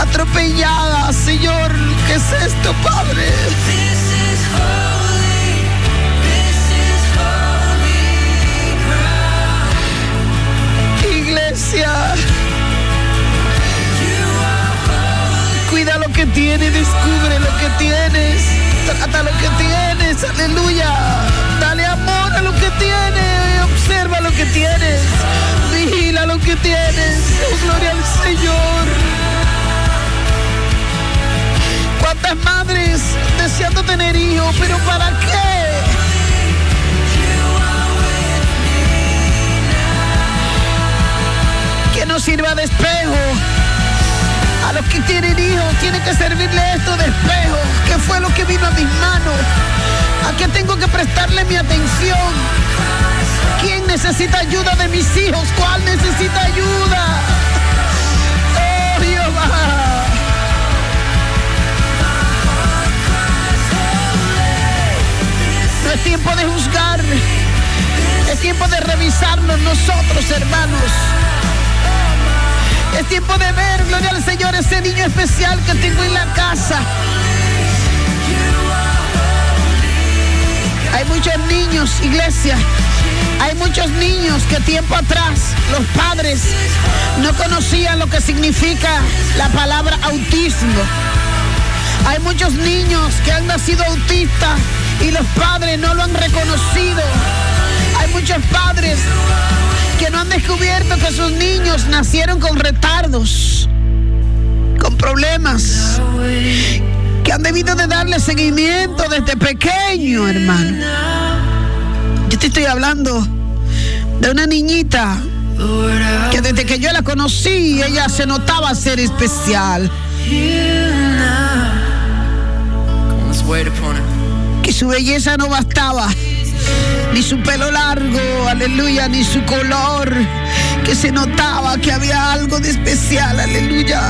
atropellada, Señor. ¿Qué es esto, padre? Pero para qué? Que nos sirva de espejo. A los que tienen hijos, tiene que servirle esto de espejo. ¿Qué fue lo que vino a mis manos? ¿A qué tengo que prestarle mi atención? ¿Quién necesita ayuda de mis hijos? ¿Cuál necesita ayuda? Oh, Jehová. Es tiempo de juzgar. Es tiempo de revisarnos nosotros, hermanos. Es tiempo de ver, gloria al Señor, ese niño especial que tengo en la casa. Hay muchos niños, iglesia. Hay muchos niños que tiempo atrás los padres no conocían lo que significa la palabra autismo. Hay muchos niños que han nacido autistas y los padres no lo han reconocido. Hay muchos padres que no han descubierto que sus niños nacieron con retardos, con problemas, que han debido de darle seguimiento desde pequeño, hermano. Yo te estoy hablando de una niñita que desde que yo la conocí, ella se notaba ser especial. Su belleza no bastaba, ni su pelo largo, aleluya, ni su color, que se notaba que había algo de especial, aleluya.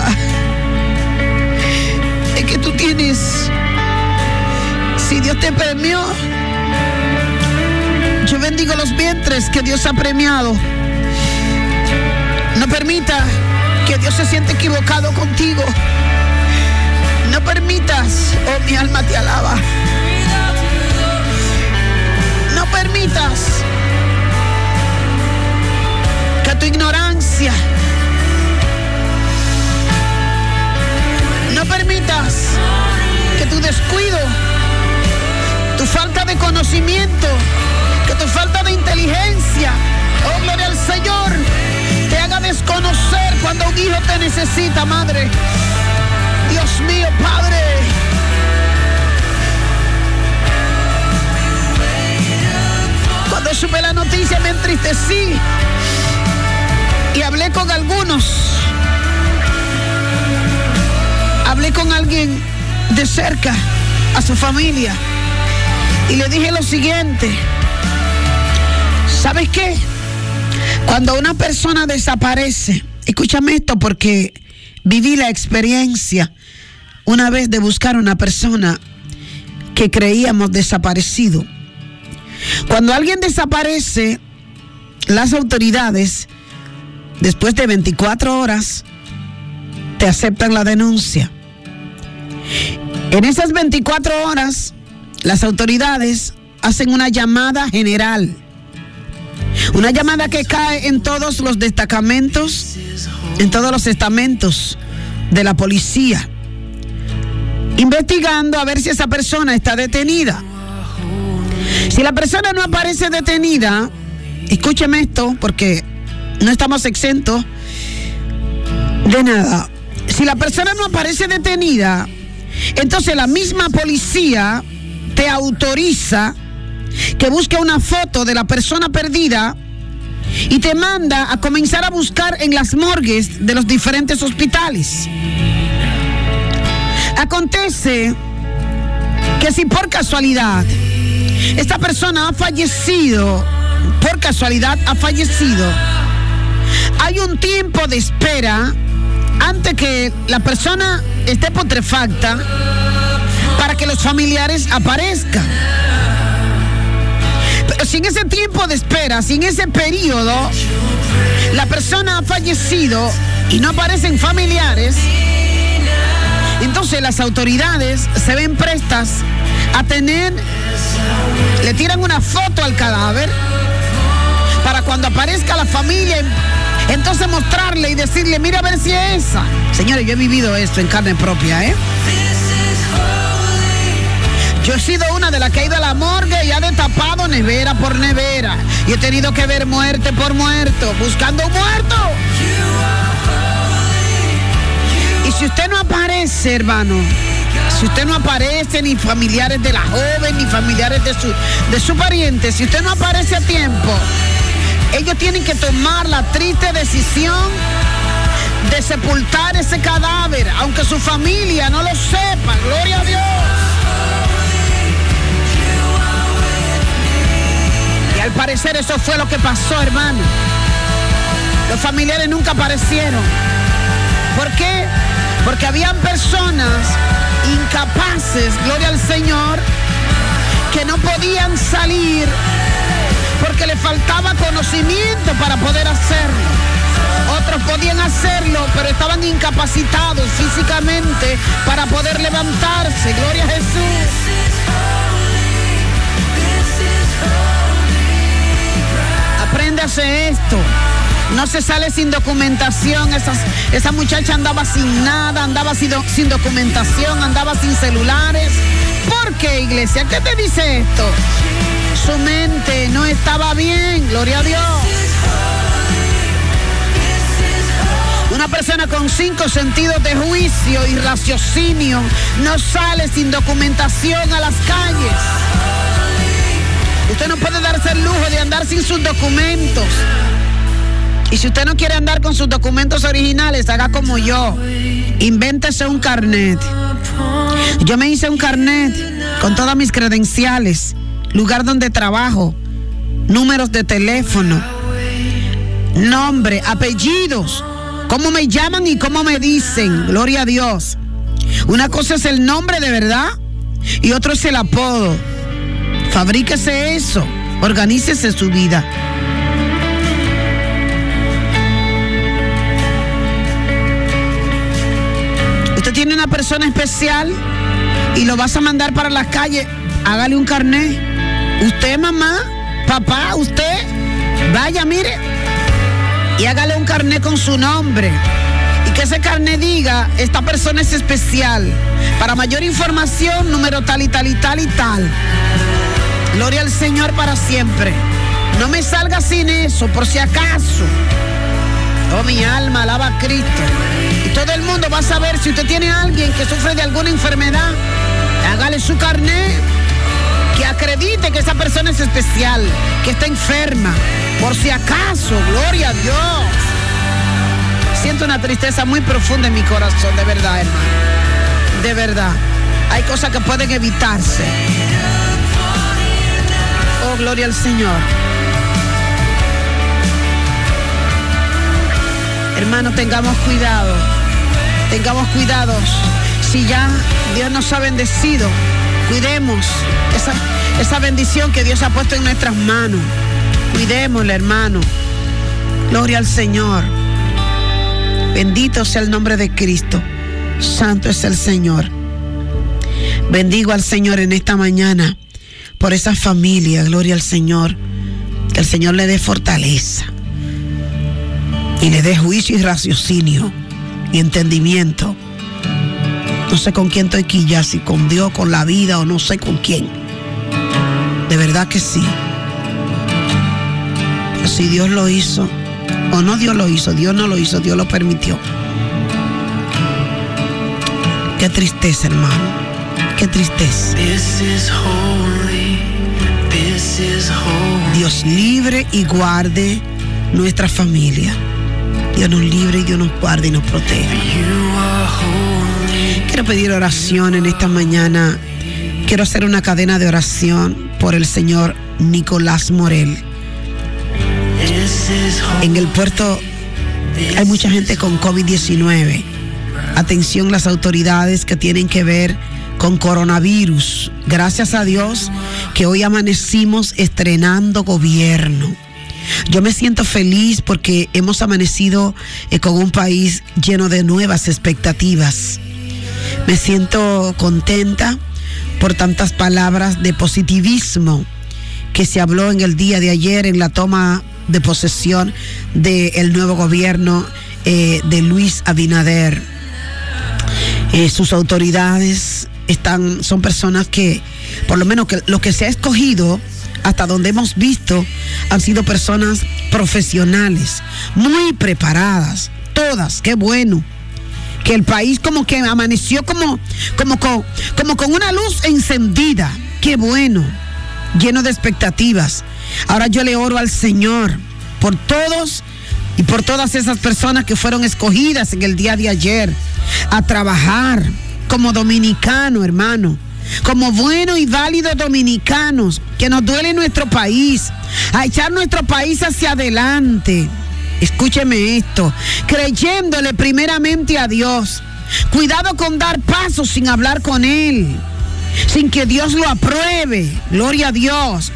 Es que tú tienes, si Dios te premió, yo bendigo los vientres que Dios ha premiado. No permita que Dios se siente equivocado contigo. No permitas, oh mi alma te alaba. Permitas que tu ignorancia, no permitas que tu descuido, tu falta de conocimiento, que tu falta de inteligencia, oh gloria al Señor, te haga desconocer cuando un hijo te necesita, madre. Dios mío, Padre. Cuando supe la noticia me entristecí y hablé con algunos. Hablé con alguien de cerca, a su familia, y le dije lo siguiente. ¿Sabes qué? Cuando una persona desaparece, escúchame esto porque viví la experiencia una vez de buscar una persona que creíamos desaparecido. Cuando alguien desaparece, las autoridades, después de 24 horas, te aceptan la denuncia. En esas 24 horas, las autoridades hacen una llamada general. Una llamada que cae en todos los destacamentos, en todos los estamentos de la policía, investigando a ver si esa persona está detenida. Si la persona no aparece detenida, escúcheme esto, porque no estamos exentos de nada. Si la persona no aparece detenida, entonces la misma policía te autoriza que busque una foto de la persona perdida y te manda a comenzar a buscar en las morgues de los diferentes hospitales. Acontece que si por casualidad esta persona ha fallecido, por casualidad ha fallecido, hay un tiempo de espera antes que la persona esté putrefacta para que los familiares aparezcan. Pero si en ese tiempo de espera, si en ese periodo la persona ha fallecido y no aparecen familiares, entonces las autoridades se ven prestas a tener, le tiran una foto al cadáver para cuando aparezca la familia, entonces mostrarle y decirle, mira a ver si es esa. Señores, yo he vivido esto en carne propia, ¿eh? Yo he sido una de las que ha ido a la morgue y ha destapado nevera por nevera. Y he tenido que ver muerte por muerto, buscando un muerto. Y si usted no aparece, hermano, si usted no aparece, ni familiares de la joven, ni familiares de su, de su pariente, si usted no aparece a tiempo, ellos tienen que tomar la triste decisión de sepultar ese cadáver, aunque su familia no lo sepa. Gloria a Dios. Al parecer eso fue lo que pasó, hermano. Los familiares nunca aparecieron. ¿Por qué? Porque habían personas incapaces, gloria al Señor, que no podían salir porque le faltaba conocimiento para poder hacerlo. Otros podían hacerlo, pero estaban incapacitados físicamente para poder levantarse. Gloria a Jesús. Apréndase esto. No se sale sin documentación. Esa muchacha andaba sin nada, andaba sin, sin documentación, andaba sin celulares. ¿Por qué, iglesia? ¿Qué te dice esto? Su mente no estaba bien, gloria a Dios. Una persona con cinco sentidos de juicio y raciocinio no sale sin documentación a las calles. Usted no puede darse el lujo de andar sin sus documentos. Y si usted no quiere andar con sus documentos originales, haga como yo. Invéntese un carnet. Yo me hice un carnet con todas mis credenciales, lugar donde trabajo, números de teléfono, nombre, apellidos, cómo me llaman y cómo me dicen. Gloria a Dios. Una cosa es el nombre de verdad y otro es el apodo. Fabríquese eso, organícese su vida. Tiene una persona especial y lo vas a mandar para la calle, hágale un carnet. Usted, mamá, papá, usted, vaya, mire, y hágale un carnet con su nombre. Y que ese carnet diga, esta persona es especial. Para mayor información, número tal y tal y tal y tal. Gloria al Señor para siempre. No me salga sin eso, por si acaso. Oh, mi alma, alaba a Cristo. Todo el mundo va a saber si usted tiene a alguien que sufre de alguna enfermedad, hágale su carnet, que acredite que esa persona es especial, que está enferma. Por si acaso, gloria a Dios. Siento una tristeza muy profunda en mi corazón, de verdad, hermano. De verdad. Hay cosas que pueden evitarse. Oh, gloria al Señor. Hermano, tengamos cuidado. Tengamos cuidados. Si ya Dios nos ha bendecido, cuidemos esa, esa bendición que Dios ha puesto en nuestras manos. Cuidémosla, hermano. Gloria al Señor. Bendito sea el nombre de Cristo. Santo es el Señor. Bendigo al Señor en esta mañana por esa familia. Gloria al Señor. Que el Señor le dé fortaleza y le dé juicio y raciocinio y entendimiento. No sé con quién estoy aquí ya, si con Dios, con la vida o no sé con quién. De verdad que sí. Pero si Dios lo hizo, o no Dios lo hizo, Dios no lo hizo, Dios lo permitió. Qué tristeza, hermano. Qué tristeza. Dios libre y guarde nuestra familia. Dios nos libre y Dios nos guarde y nos protege. Quiero pedir oración en esta mañana. Quiero hacer una cadena de oración por el señor Nicolás Morel. En el puerto hay mucha gente con COVID-19. Atención las autoridades que tienen que ver con coronavirus. Gracias a Dios que hoy amanecimos estrenando gobierno. Yo me siento feliz porque hemos amanecido eh, con un país lleno de nuevas expectativas. Me siento contenta por tantas palabras de positivismo que se habló en el día de ayer en la toma de posesión del nuevo gobierno eh, de Luis Abinader. Eh, sus autoridades están, son personas que, por lo menos que lo que se ha escogido, hasta donde hemos visto, han sido personas profesionales, muy preparadas, todas, qué bueno. Que el país como que amaneció como, como, con, como con una luz encendida, qué bueno, lleno de expectativas. Ahora yo le oro al Señor por todos y por todas esas personas que fueron escogidas en el día de ayer a trabajar como dominicano, hermano. Como buenos y válidos dominicanos, que nos duele nuestro país, a echar nuestro país hacia adelante. Escúcheme esto, creyéndole primeramente a Dios. Cuidado con dar pasos sin hablar con Él, sin que Dios lo apruebe. Gloria a Dios.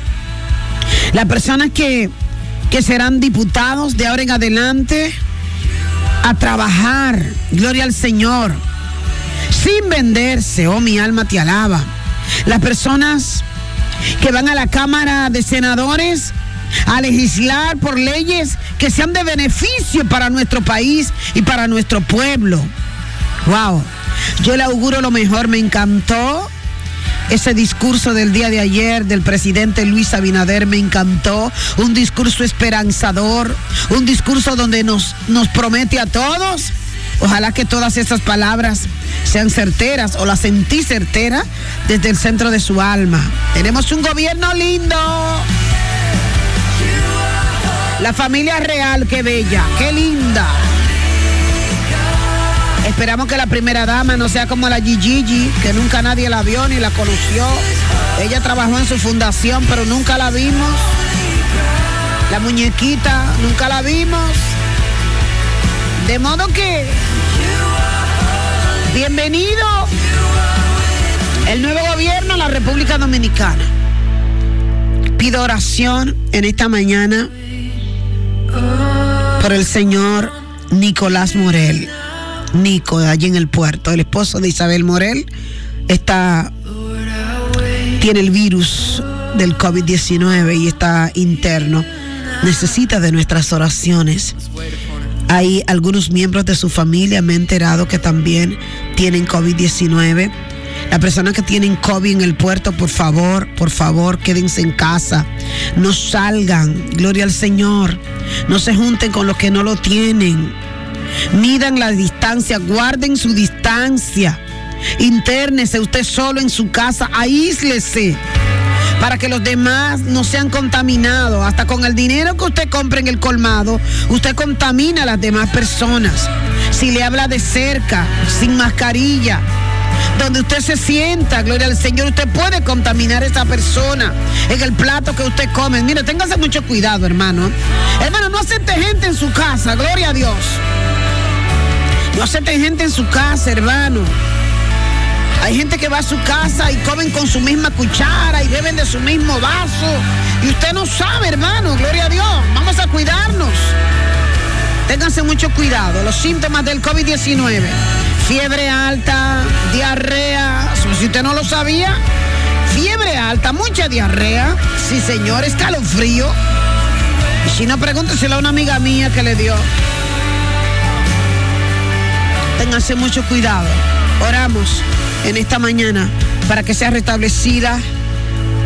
Las personas que, que serán diputados de ahora en adelante a trabajar, gloria al Señor, sin venderse, oh mi alma te alaba. Las personas que van a la Cámara de Senadores a legislar por leyes que sean de beneficio para nuestro país y para nuestro pueblo. Wow, yo le auguro lo mejor, me encantó ese discurso del día de ayer del presidente Luis Abinader me encantó. Un discurso esperanzador. Un discurso donde nos, nos promete a todos. Ojalá que todas esas palabras sean certeras o las sentí certera desde el centro de su alma. Tenemos un gobierno lindo. La familia real, qué bella, qué linda. Esperamos que la primera dama no sea como la Gigi, que nunca nadie la vio ni la conoció. Ella trabajó en su fundación, pero nunca la vimos. La muñequita, nunca la vimos. De modo que, bienvenido el nuevo gobierno a la República Dominicana. Pido oración en esta mañana por el señor Nicolás Morel. Nico, allí en el puerto, el esposo de Isabel Morel, está, tiene el virus del COVID-19 y está interno. Necesita de nuestras oraciones. Hay algunos miembros de su familia, me he enterado que también tienen COVID-19. Las personas que tienen COVID en el puerto, por favor, por favor, quédense en casa. No salgan, gloria al Señor. No se junten con los que no lo tienen. Midan la distancia, guarden su distancia. Intérnese usted solo en su casa, aíslese para que los demás no sean contaminados. Hasta con el dinero que usted compre en el colmado, usted contamina a las demás personas. Si le habla de cerca, sin mascarilla, donde usted se sienta, gloria al Señor, usted puede contaminar a esa persona en el plato que usted come. Mire, téngase mucho cuidado, hermano. Hermano, no acepte gente en su casa, gloria a Dios. No acepten gente en su casa, hermano. Hay gente que va a su casa y comen con su misma cuchara y beben de su mismo vaso. Y usted no sabe, hermano, gloria a Dios. Vamos a cuidarnos. Ténganse mucho cuidado. Los síntomas del COVID-19. Fiebre alta, diarrea. Si usted no lo sabía, fiebre alta, mucha diarrea. Sí, señor, escalofrío. Y si no, pregúnteselo a una amiga mía que le dio. Ténganse mucho cuidado. Oramos en esta mañana para que sea restablecida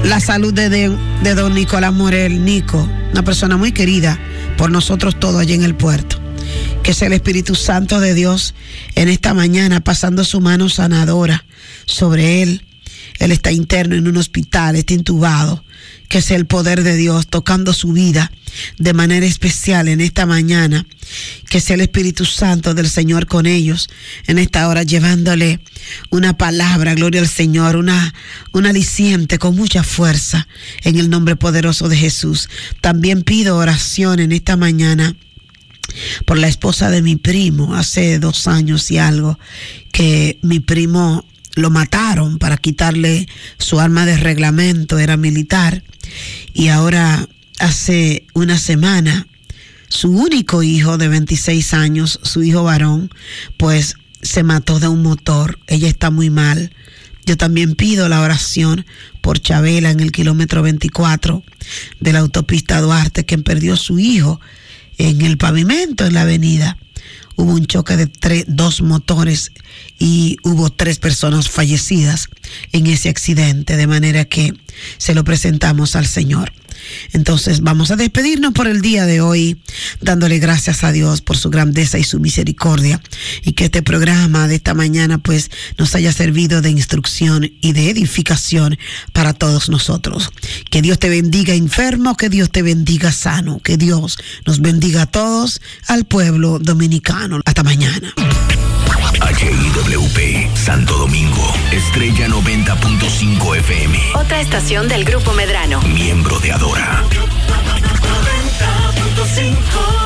la salud de, de, don Nicolás Morel, Nico, una persona muy querida por nosotros todos allí en el puerto. Que sea el Espíritu Santo de Dios en esta mañana pasando su mano sanadora sobre él. Él está interno en un hospital, está intubado. Que sea el poder de Dios tocando su vida de manera especial en esta mañana. Que sea el Espíritu Santo del Señor con ellos en esta hora, llevándole una palabra, gloria al Señor, una, un aliciente con mucha fuerza en el nombre poderoso de Jesús. También pido oración en esta mañana por la esposa de mi primo hace dos años y algo, que mi primo lo mataron para quitarle su arma de reglamento, era militar, y ahora hace una semana su único hijo de 26 años, su hijo varón, pues se mató de un motor, ella está muy mal. Yo también pido la oración por Chabela en el kilómetro 24 de la autopista Duarte, quien perdió su hijo en el pavimento en la avenida. Hubo un choque de tres, dos motores y hubo tres personas fallecidas en ese accidente, de manera que se lo presentamos al Señor. Entonces vamos a despedirnos por el día de hoy, dándole gracias a Dios por su grandeza y su misericordia, y que este programa de esta mañana pues nos haya servido de instrucción y de edificación para todos nosotros. Que Dios te bendiga enfermo, que Dios te bendiga sano, que Dios nos bendiga a todos, al pueblo dominicano. Hasta mañana. HIWP, Santo Domingo, Estrella 90.5 FM. Otra estación del Grupo Medrano. Miembro de Adora. 90.5